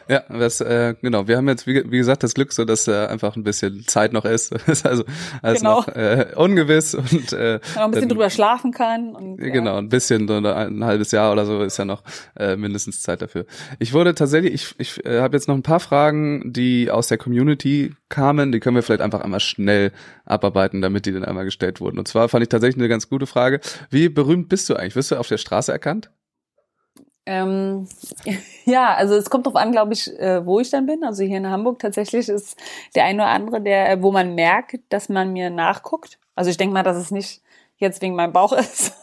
Ja, das, äh, genau. Wir haben jetzt, wie, wie gesagt, das Glück so, dass äh, einfach ein bisschen Zeit noch ist. Ist also alles
Genau.
noch äh, ungewiss und äh,
man ein bisschen
dann-
drüber schlafen kann. Und, ja.
Genau, ein bisschen, so eine- ein halbes Jahr oder so ist ja noch äh, mindestens Zeit dafür. Ich wurde tatsächlich, ich, ich äh, habe jetzt noch ein paar Fragen, die aus der Community kamen, die können wir vielleicht einfach einmal schnell abarbeiten, damit die dann einmal gestellt wurden. Und zwar fand ich tatsächlich eine ganz gute Frage. Wie berühmt bist du eigentlich? Wirst du auf der Straße erkannt?
Ähm, ja, also es kommt drauf an, glaube ich, äh, wo ich dann bin. Also hier in Hamburg tatsächlich ist der eine oder andere, der, wo man merkt, dass man mir nachguckt. Also ich denke mal, dass es nicht jetzt wegen meinem Bauch ist,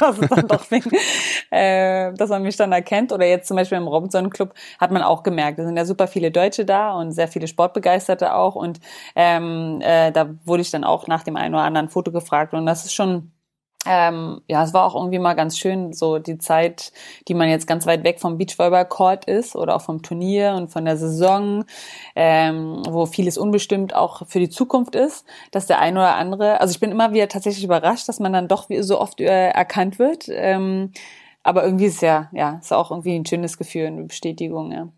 dass dann doch wegen, äh, dass man mich dann erkennt. Oder jetzt zum Beispiel im Robinson Club hat man auch gemerkt, da sind ja super viele Deutsche da und sehr viele Sportbegeisterte auch. Und ähm, äh, da wurde ich dann auch nach dem einen oder anderen Foto gefragt. Und das ist schon ähm, ja, es war auch irgendwie mal ganz schön, so die Zeit, die man jetzt ganz weit weg vom Beachvolleyball-Court ist oder auch vom Turnier und von der Saison, ähm, wo vieles unbestimmt auch für die Zukunft ist, dass der eine oder andere, also ich bin immer wieder tatsächlich überrascht, dass man dann doch so oft äh, erkannt wird. Ähm, aber irgendwie ist ja, ja, ist auch irgendwie ein schönes Gefühl, eine Bestätigung, ja.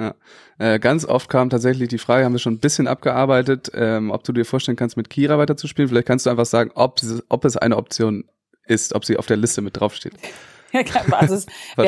Ja. Äh, ganz oft kam tatsächlich die Frage, haben wir schon ein bisschen abgearbeitet, ähm, ob du dir vorstellen kannst, mit Kira weiterzuspielen. Vielleicht kannst du einfach sagen, ob, ob es eine Option ist, ob sie auf der Liste mit draufsteht.
Ja, also es wär.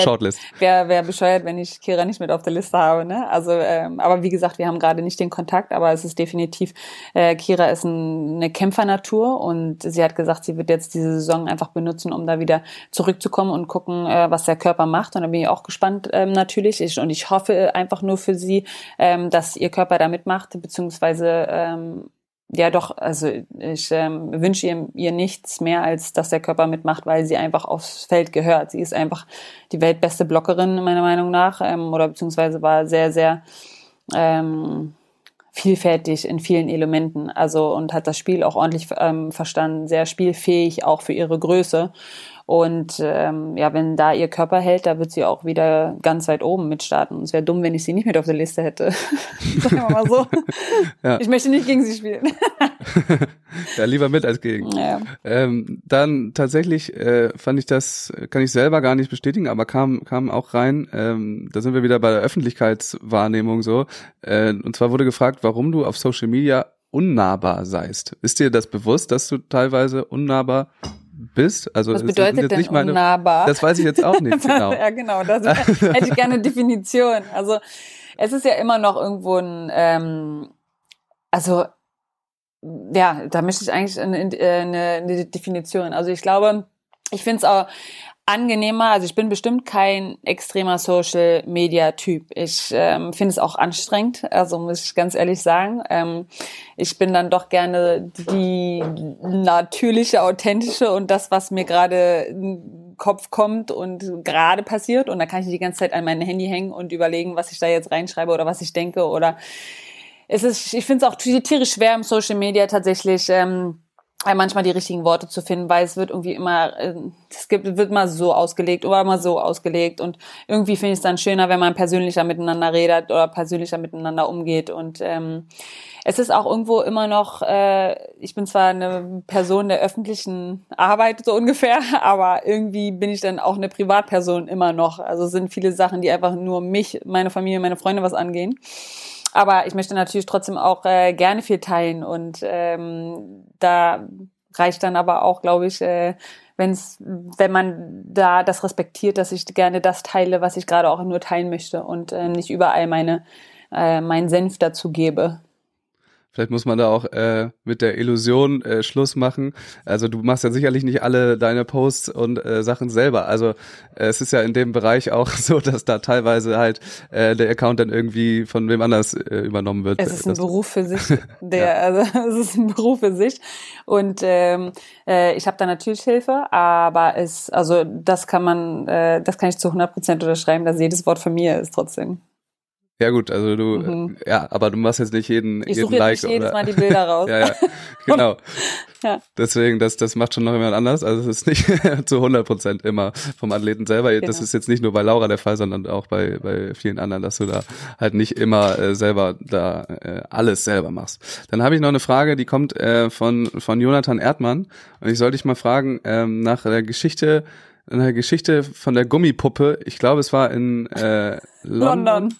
Wäre wär bescheuert, wenn ich Kira nicht mit auf der Liste habe. Ne? Also, ähm, aber wie gesagt, wir haben gerade nicht den Kontakt, aber es ist definitiv, äh, Kira ist ein, eine Kämpfernatur und sie hat gesagt, sie wird jetzt diese Saison einfach benutzen, um da wieder zurückzukommen und gucken, äh, was der Körper macht. Und da bin ich auch gespannt ähm, natürlich. Ich, und ich hoffe einfach nur für sie, ähm, dass ihr Körper da mitmacht, beziehungsweise ähm, ja doch, also ich ähm, wünsche ihr, ihr nichts mehr, als dass der Körper mitmacht, weil sie einfach aufs Feld gehört. Sie ist einfach die weltbeste Blockerin, meiner Meinung nach, ähm, oder beziehungsweise war sehr, sehr ähm, vielfältig in vielen Elementen, also und hat das Spiel auch ordentlich ähm, verstanden, sehr spielfähig, auch für ihre Größe. Und ähm, ja, wenn da ihr Körper hält, da wird sie auch wieder ganz weit oben mitstarten. Und es wäre dumm, wenn ich sie nicht mit auf der Liste hätte. Sagen wir mal so.
Ja.
Ich möchte nicht gegen sie spielen.
ja, lieber mit als gegen.
Ja.
Ähm, dann tatsächlich äh, fand ich das, kann ich selber gar nicht bestätigen, aber kam, kam auch rein, ähm, da sind wir wieder bei der Öffentlichkeitswahrnehmung so. Äh, und zwar wurde gefragt, warum du auf Social Media unnahbar seist. Ist dir das bewusst, dass du teilweise unnahbar bist? Also
Was bedeutet denn
nicht meine,
unnahbar?
Das weiß ich jetzt auch nicht genau.
ja, genau. Das hätte ich gerne eine Definition. Also es ist ja immer noch irgendwo ein, ähm, also ja, da möchte ich eigentlich eine, eine, eine Definition. Also ich glaube, ich finde es auch angenehmer. Also ich bin bestimmt kein extremer Social Media Typ. Ich ähm, finde es auch anstrengend, also muss ich ganz ehrlich sagen. Ähm, ich bin dann doch gerne die natürliche, authentische und das, was mir gerade in Kopf kommt und gerade passiert. Und da kann ich die ganze Zeit an mein Handy hängen und überlegen, was ich da jetzt reinschreibe oder was ich denke oder es ist, ich finde es auch tierisch schwer im Social Media tatsächlich, ähm, manchmal die richtigen Worte zu finden, weil es wird irgendwie immer, äh, es gibt, wird mal so ausgelegt oder mal so ausgelegt und irgendwie finde ich es dann schöner, wenn man persönlicher miteinander redet oder persönlicher miteinander umgeht und ähm, es ist auch irgendwo immer noch, äh, ich bin zwar eine Person der öffentlichen Arbeit so ungefähr, aber irgendwie bin ich dann auch eine Privatperson immer noch. Also es sind viele Sachen, die einfach nur mich, meine Familie, meine Freunde was angehen. Aber ich möchte natürlich trotzdem auch äh, gerne viel teilen und ähm, da reicht dann aber auch, glaube ich, äh, wenn's, wenn man da das respektiert, dass ich gerne das teile, was ich gerade auch nur teilen möchte und äh, nicht überall meine äh, meinen Senf dazu gebe.
Vielleicht muss man da auch äh, mit der Illusion äh, Schluss machen. Also du machst ja sicherlich nicht alle deine Posts und äh, Sachen selber. Also äh, es ist ja in dem Bereich auch so, dass da teilweise halt äh, der Account dann irgendwie von wem anders äh, übernommen wird.
Es ist ein Beruf für sich. Der, also es ist ein Beruf für sich. Und ähm, äh, ich habe da natürlich Hilfe, aber es, also das kann man, äh, das kann ich zu 100 Prozent unterschreiben, dass jedes Wort von mir ist trotzdem.
Ja gut, also du,
Mhm.
äh, ja, aber du machst jetzt nicht jeden,
Ich
jeden
suche
Like
nicht jedes
oder.
Mal die Bilder raus.
ja, ja, genau.
Ja.
Deswegen, das, das macht schon noch jemand anders. Also es ist nicht zu 100 Prozent immer vom Athleten selber. Das
Genau.
ist jetzt nicht nur bei Laura der Fall, sondern auch bei, bei vielen anderen, dass du da halt nicht immer äh, selber da äh, alles selber machst. Dann habe ich noch eine Frage, die kommt äh, von, von Jonathan Erdmann. Und ich sollte dich mal fragen, ähm, nach der Geschichte, einer Geschichte von der Gummipuppe. Ich glaube, es war in äh, London.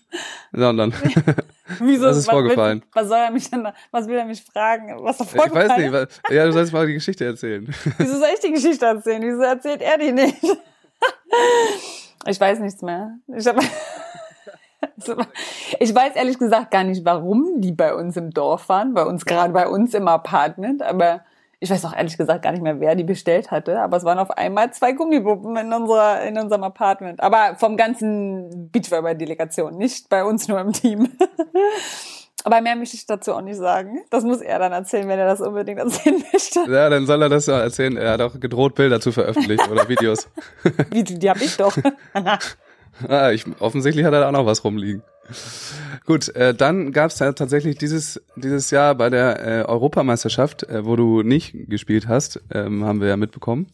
London.
London.
Wieso,
Was ist vorgefallen?
Will, was soll er mich denn, was will er mich fragen? Was da
Ich
vorgefallen
weiß nicht, was, ja, du sollst mal die Geschichte erzählen.
Wieso soll ich die Geschichte erzählen? Wieso erzählt er die nicht? Ich weiß nichts mehr. Ich, hab, ich weiß ehrlich gesagt gar nicht, warum die bei uns im Dorf waren, bei uns gerade bei uns im Apartment, aber ich weiß auch ehrlich gesagt gar nicht mehr, wer die bestellt hatte, aber es waren auf einmal zwei Gummipuppen in unserer in unserem Apartment, aber vom ganzen Beachvolleyball-Delegation, nicht bei uns nur im Team. Aber mehr möchte ich dazu auch nicht sagen. Das muss er dann erzählen, wenn er das unbedingt erzählen möchte.
Ja, dann soll er das ja erzählen. Er hat auch gedroht, Bilder zu veröffentlichen oder Videos.
Wie, die habe ich doch.
Ah, ich, offensichtlich hat er da auch noch was rumliegen. Gut, äh, dann gab es ja tatsächlich dieses dieses Jahr bei der äh, Europameisterschaft, äh, wo du nicht gespielt hast, ähm, haben wir ja mitbekommen,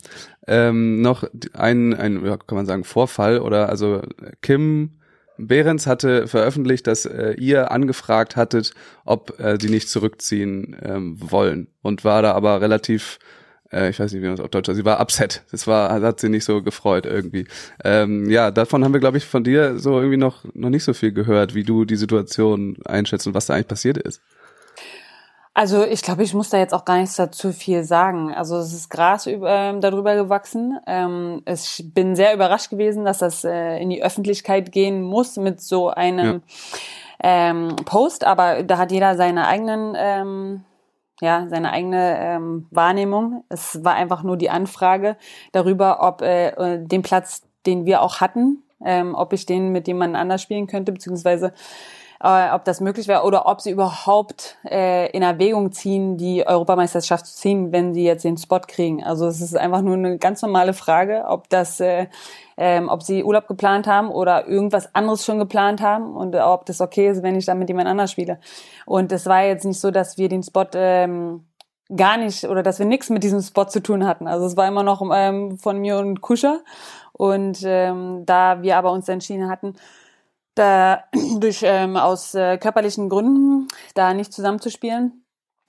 ähm, noch ein, ein ja, kann man sagen, Vorfall oder also Kim Behrens hatte veröffentlicht, dass äh, ihr angefragt hattet, ob äh, sie nicht zurückziehen ähm, wollen und war da aber relativ äh, ich weiß nicht, wie man das auf Deutsch sagt, sie war upset. Das war, hat sie nicht so gefreut irgendwie. Ähm, ja, davon haben wir, glaube ich, von dir so irgendwie noch, noch nicht so viel gehört, wie du die Situation einschätzt und was da eigentlich passiert ist.
Also ich glaube, ich muss da jetzt auch gar nichts dazu viel sagen. Also es ist Gras über, ähm, darüber gewachsen. Ähm, ich bin sehr überrascht gewesen, dass das äh, in die Öffentlichkeit gehen muss mit so einem ähm, Post. Aber da hat jeder seine eigenen, ähm, ja, seine eigene ähm, Wahrnehmung. Es war einfach nur die Anfrage darüber, ob äh, den Platz, den wir auch hatten, ähm, ob ich den mit jemand anders spielen könnte, beziehungsweise äh, ob das möglich wäre oder ob sie überhaupt äh, in Erwägung ziehen, die Europameisterschaft zu ziehen, wenn sie jetzt den Spot kriegen. Also es ist einfach nur eine ganz normale Frage, ob das, äh, ähm, ob sie Urlaub geplant haben oder irgendwas anderes schon geplant haben und ob das okay ist, wenn ich dann mit jemand anders spiele. Und es war jetzt nicht so, dass wir den Spot ähm, gar nicht oder dass wir nichts mit diesem Spot zu tun hatten. Also es war immer noch ähm, von mir und Kuscher. Und ähm, da wir aber uns entschieden hatten, da durch ähm, aus äh, körperlichen Gründen da nicht zusammenzuspielen.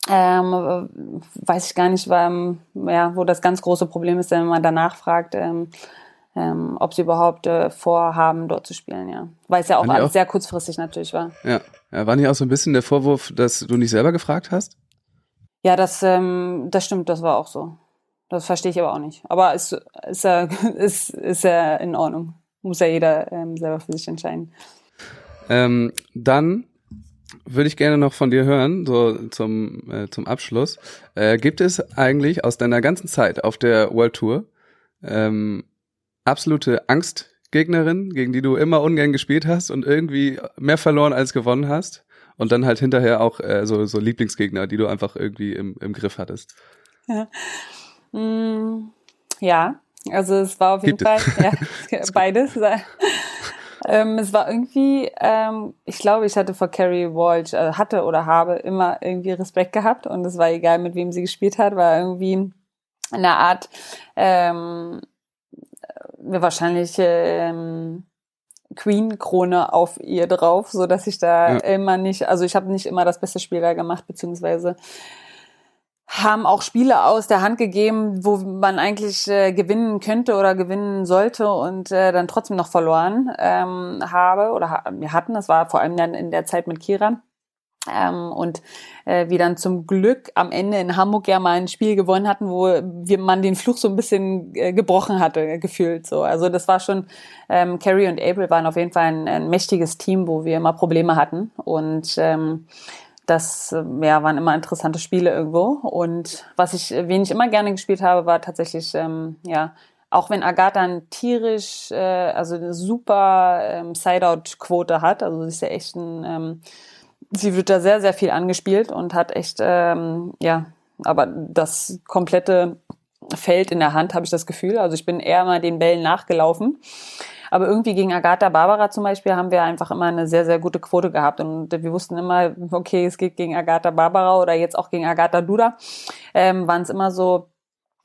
Ähm, weiß ich gar nicht, weil, ja, wo das ganz große Problem ist, wenn man danach fragt, ähm, ähm, ob sie überhaupt äh, vorhaben, dort zu spielen, ja. Weil es ja auch alles auch, sehr kurzfristig natürlich war.
Ja. ja, war nicht auch so ein bisschen der Vorwurf, dass du nicht selber gefragt hast?
Ja, das, ähm, das stimmt, das war auch so. Das verstehe ich aber auch nicht. Aber ist, ist, ja, ist, ist ja in Ordnung. Muss ja jeder ähm, selber für sich entscheiden.
Ähm, dann würde ich gerne noch von dir hören, so zum, äh, zum Abschluss. Äh, gibt es eigentlich aus deiner ganzen Zeit auf der World Tour ähm, absolute Angstgegnerin, gegen die du immer ungern gespielt hast und irgendwie mehr verloren als gewonnen hast? Und dann halt hinterher auch äh, so, so Lieblingsgegner, die du einfach irgendwie im, im Griff hattest.
Ja. Mm, ja, also es war auf jeden Gibt Fall ja, beides. Ähm, es war irgendwie, ähm, ich glaube, ich hatte vor Carrie Walsh, äh, hatte oder habe immer irgendwie Respekt gehabt und es war egal, mit wem sie gespielt hat, war irgendwie eine Art, ähm, äh, wahrscheinlich ähm, Queen-Krone auf ihr drauf, so dass ich da ja. immer nicht, also ich habe nicht immer das beste Spiel da gemacht, beziehungsweise haben auch Spiele aus der Hand gegeben, wo man eigentlich äh, gewinnen könnte oder gewinnen sollte und äh, dann trotzdem noch verloren ähm, habe oder ha wir hatten. Das war vor allem dann in der Zeit mit Kira. Ähm, und äh, wir dann zum Glück am Ende in Hamburg ja mal ein Spiel gewonnen hatten, wo wir, man den Fluch so ein bisschen äh, gebrochen hatte, gefühlt so. Also das war schon, ähm, Carrie und April waren auf jeden Fall ein, ein mächtiges Team, wo wir immer Probleme hatten. Und ähm, das ja, waren immer interessante Spiele irgendwo. Und was ich, wen ich immer gerne gespielt habe, war tatsächlich, ähm, ja, auch wenn Agatha ein tierisch, äh, also eine super ähm, Side-Out-Quote hat, also sie ist ja echt ein, ähm, sie wird da sehr, sehr viel angespielt und hat echt, ähm, ja, aber das komplette Feld in der Hand, habe ich das Gefühl. Also ich bin eher mal den Bällen nachgelaufen. Aber irgendwie gegen Agatha Barbara zum Beispiel haben wir einfach immer eine sehr, sehr gute Quote gehabt. Und wir wussten immer, okay, es geht gegen Agatha Barbara oder jetzt auch gegen Agatha Duda. Ähm, Waren es immer so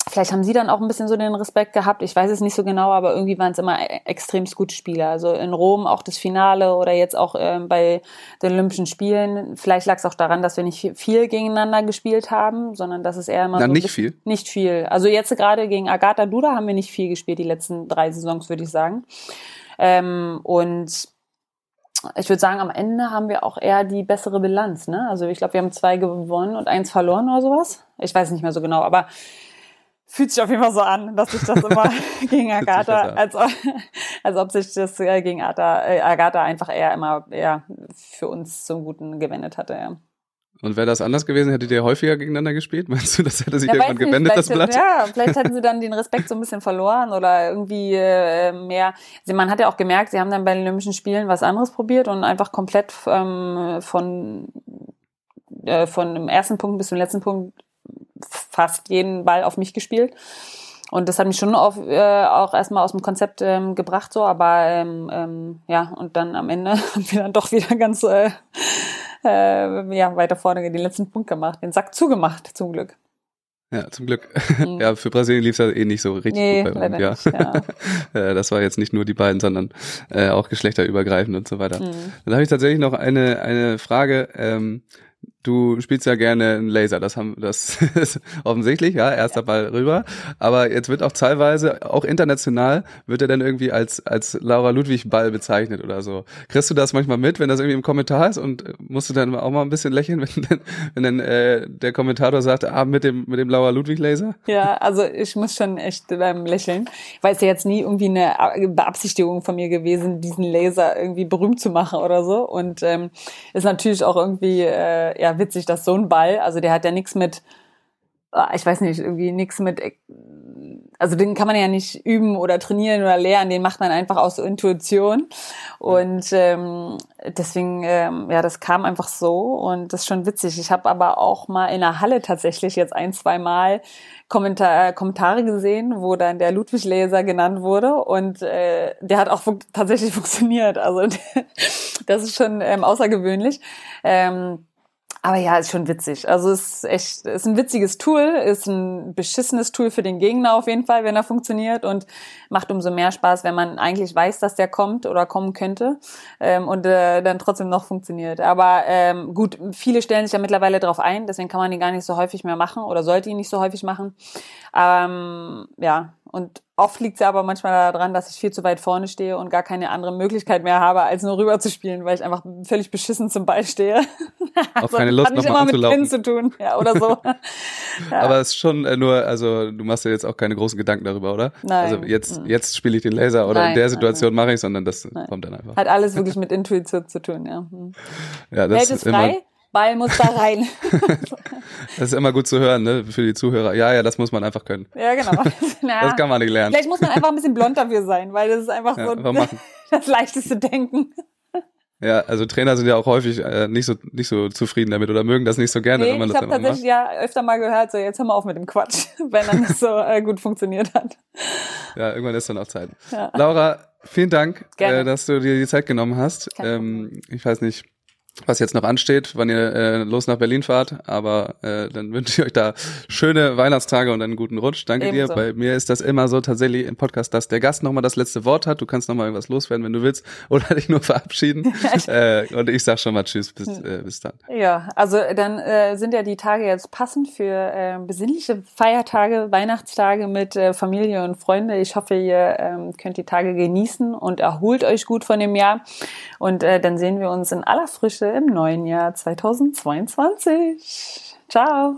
Vielleicht haben sie dann auch ein bisschen so den Respekt gehabt. Ich weiß es nicht so genau, aber irgendwie waren es immer e-, extremst gute Spieler. Also in Rom auch das Finale oder jetzt auch ähm, bei den Olympischen Spielen. Vielleicht lag es auch daran, dass wir nicht viel gegeneinander gespielt haben, sondern dass es eher immer
Na,
so
nicht viel.
Nicht viel. Also jetzt gerade gegen Agatha Duda haben wir nicht viel gespielt die letzten drei Saisons, würde ich sagen. Ähm, und ich würde sagen, am Ende haben wir auch eher die bessere Bilanz. Ne? Also ich glaube, wir haben zwei gewonnen und eins verloren oder sowas. Ich weiß nicht mehr so genau, aber fühlt sich auf jeden Fall so an, dass sich das immer gegen Agatha, als, als ob sich das äh, gegen Agatha, äh, Agatha einfach eher immer eher für uns zum Guten gewendet hatte. Ja.
Und wäre das anders gewesen, hättet ihr häufiger gegeneinander gespielt? Meinst du, das hätte sich ja, irgendwann gewendet, das Blatt?
Ja, vielleicht hätten sie dann den Respekt so ein bisschen verloren oder irgendwie äh, mehr. Also man hat ja auch gemerkt, sie haben dann bei den Olympischen Spielen was anderes probiert und einfach komplett ähm, von, äh, von dem ersten Punkt bis zum letzten Punkt fast jeden Ball auf mich gespielt. Und das hat mich schon auf, äh, auch erstmal aus dem Konzept ähm, gebracht, so, aber ähm, ähm, ja, und dann am Ende haben wir dann doch wieder ganz äh, äh, ja, weiter vorne den letzten Punkt gemacht, den Sack zugemacht, zum Glück.
Ja, zum Glück. Mhm. Ja, für Brasilien lief es ja eh nicht so richtig nee, gut bei uns. Ja. Nicht, ja. Äh, das war jetzt nicht nur die beiden, sondern äh, auch geschlechterübergreifend und so weiter. Mhm. Dann habe ich tatsächlich noch eine, eine Frage. Ähm, du spielst ja gerne einen Laser, das haben das ist offensichtlich, ja, erster Ball rüber. Aber jetzt wird auch teilweise, auch international, wird er dann irgendwie als, als Laura Ludwig Ball bezeichnet oder so. Kriegst du das manchmal mit, wenn das irgendwie im Kommentar ist und musst du dann auch mal ein bisschen lächeln, wenn dann, wenn dann äh, der Kommentator sagt, ah, mit dem, mit dem Laura Ludwig Laser?
Ja, also ich muss schon echt beim Lächeln, weil es ja jetzt nie irgendwie eine Beabsichtigung von mir gewesen, diesen Laser irgendwie berühmt zu machen oder so. Und ähm, ist natürlich auch irgendwie äh, ja witzig, dass so ein Ball, also der hat ja nichts mit, ah, ich weiß nicht, irgendwie nichts mit, also den kann man ja nicht üben oder trainieren oder lernen, den macht man einfach aus Intuition. Und ähm, deswegen, ähm, ja, das kam einfach so und das ist schon witzig. Ich habe aber auch mal in der Halle tatsächlich jetzt ein, zwei Mal Kommentar Kommentare gesehen, wo dann der Ludwig Laser genannt wurde und äh, der hat auch fun tatsächlich funktioniert. Also das ist schon ähm, außergewöhnlich. Ähm, aber ja, ist schon witzig. Also ist echt, ist ein witziges Tool, ist ein beschissenes Tool für den Gegner auf jeden Fall, wenn er funktioniert und macht umso mehr Spaß, wenn man eigentlich weiß, dass der kommt oder kommen könnte ähm, und äh, dann trotzdem noch funktioniert. Aber ähm, gut, viele stellen sich ja mittlerweile darauf ein, deswegen kann man ihn gar nicht so häufig mehr machen oder sollte ihn nicht so häufig machen. Ähm, ja, und oft liegt es ja aber manchmal daran, dass ich viel zu weit vorne stehe und gar keine andere Möglichkeit mehr habe, als nur rüber zu spielen, weil ich einfach völlig beschissen zum Ball stehe.
Auch also, keine Lust, nochmal anzulaufen.
Mit zu tun, ja, oder so.
ja. Aber es ist schon äh, nur, also du machst dir jetzt auch keine großen Gedanken darüber, oder?
Nein.
Also jetzt, mhm. jetzt spiele ich den Laser oder
nein,
in der Situation mache ich, sondern das nein. kommt dann einfach.
Hat alles wirklich mit Intuition zu tun, ja. Mhm.
Ja, das
Welt ist frei. Immer, Ball muss da rein.
das ist immer gut zu hören, ne, für die Zuhörer. Ja, ja, das muss man einfach können.
Ja, genau.
Naja, das kann man nicht lernen.
Vielleicht muss man einfach ein bisschen blond dafür sein, weil das ist einfach ja, so das leichteste Denken.
Ja, also Trainer sind ja auch häufig äh, nicht so nicht so zufrieden damit oder mögen das nicht so gerne,
nee,
wenn man
das
Ich
habe tatsächlich ja öfter mal gehört, so jetzt hör mal auf mit dem Quatsch, wenn dann das so äh, gut funktioniert hat.
Ja, irgendwann ist dann auch Zeit. Ja. Laura, vielen Dank, äh, dass du dir die Zeit genommen hast. Ähm, ich weiß nicht, was jetzt noch ansteht, wann ihr äh, los nach Berlin fahrt. Aber äh, dann wünsche ich euch da schöne Weihnachtstage und einen guten Rutsch. Danke Ebenso. dir. Bei mir ist das immer so tatsächlich im Podcast, dass der Gast nochmal das letzte Wort hat. Du kannst nochmal irgendwas loswerden, wenn du willst, oder dich nur verabschieden. äh, und ich sag schon mal Tschüss, bis, äh, bis dann.
Ja, also dann äh, sind ja die Tage jetzt passend für äh, besinnliche Feiertage, Weihnachtstage mit äh, Familie und Freunde. Ich hoffe, ihr äh, könnt die Tage genießen und erholt euch gut von dem Jahr. Und äh, dann sehen wir uns in aller Frische im neuen Jahr 2022. Ciao!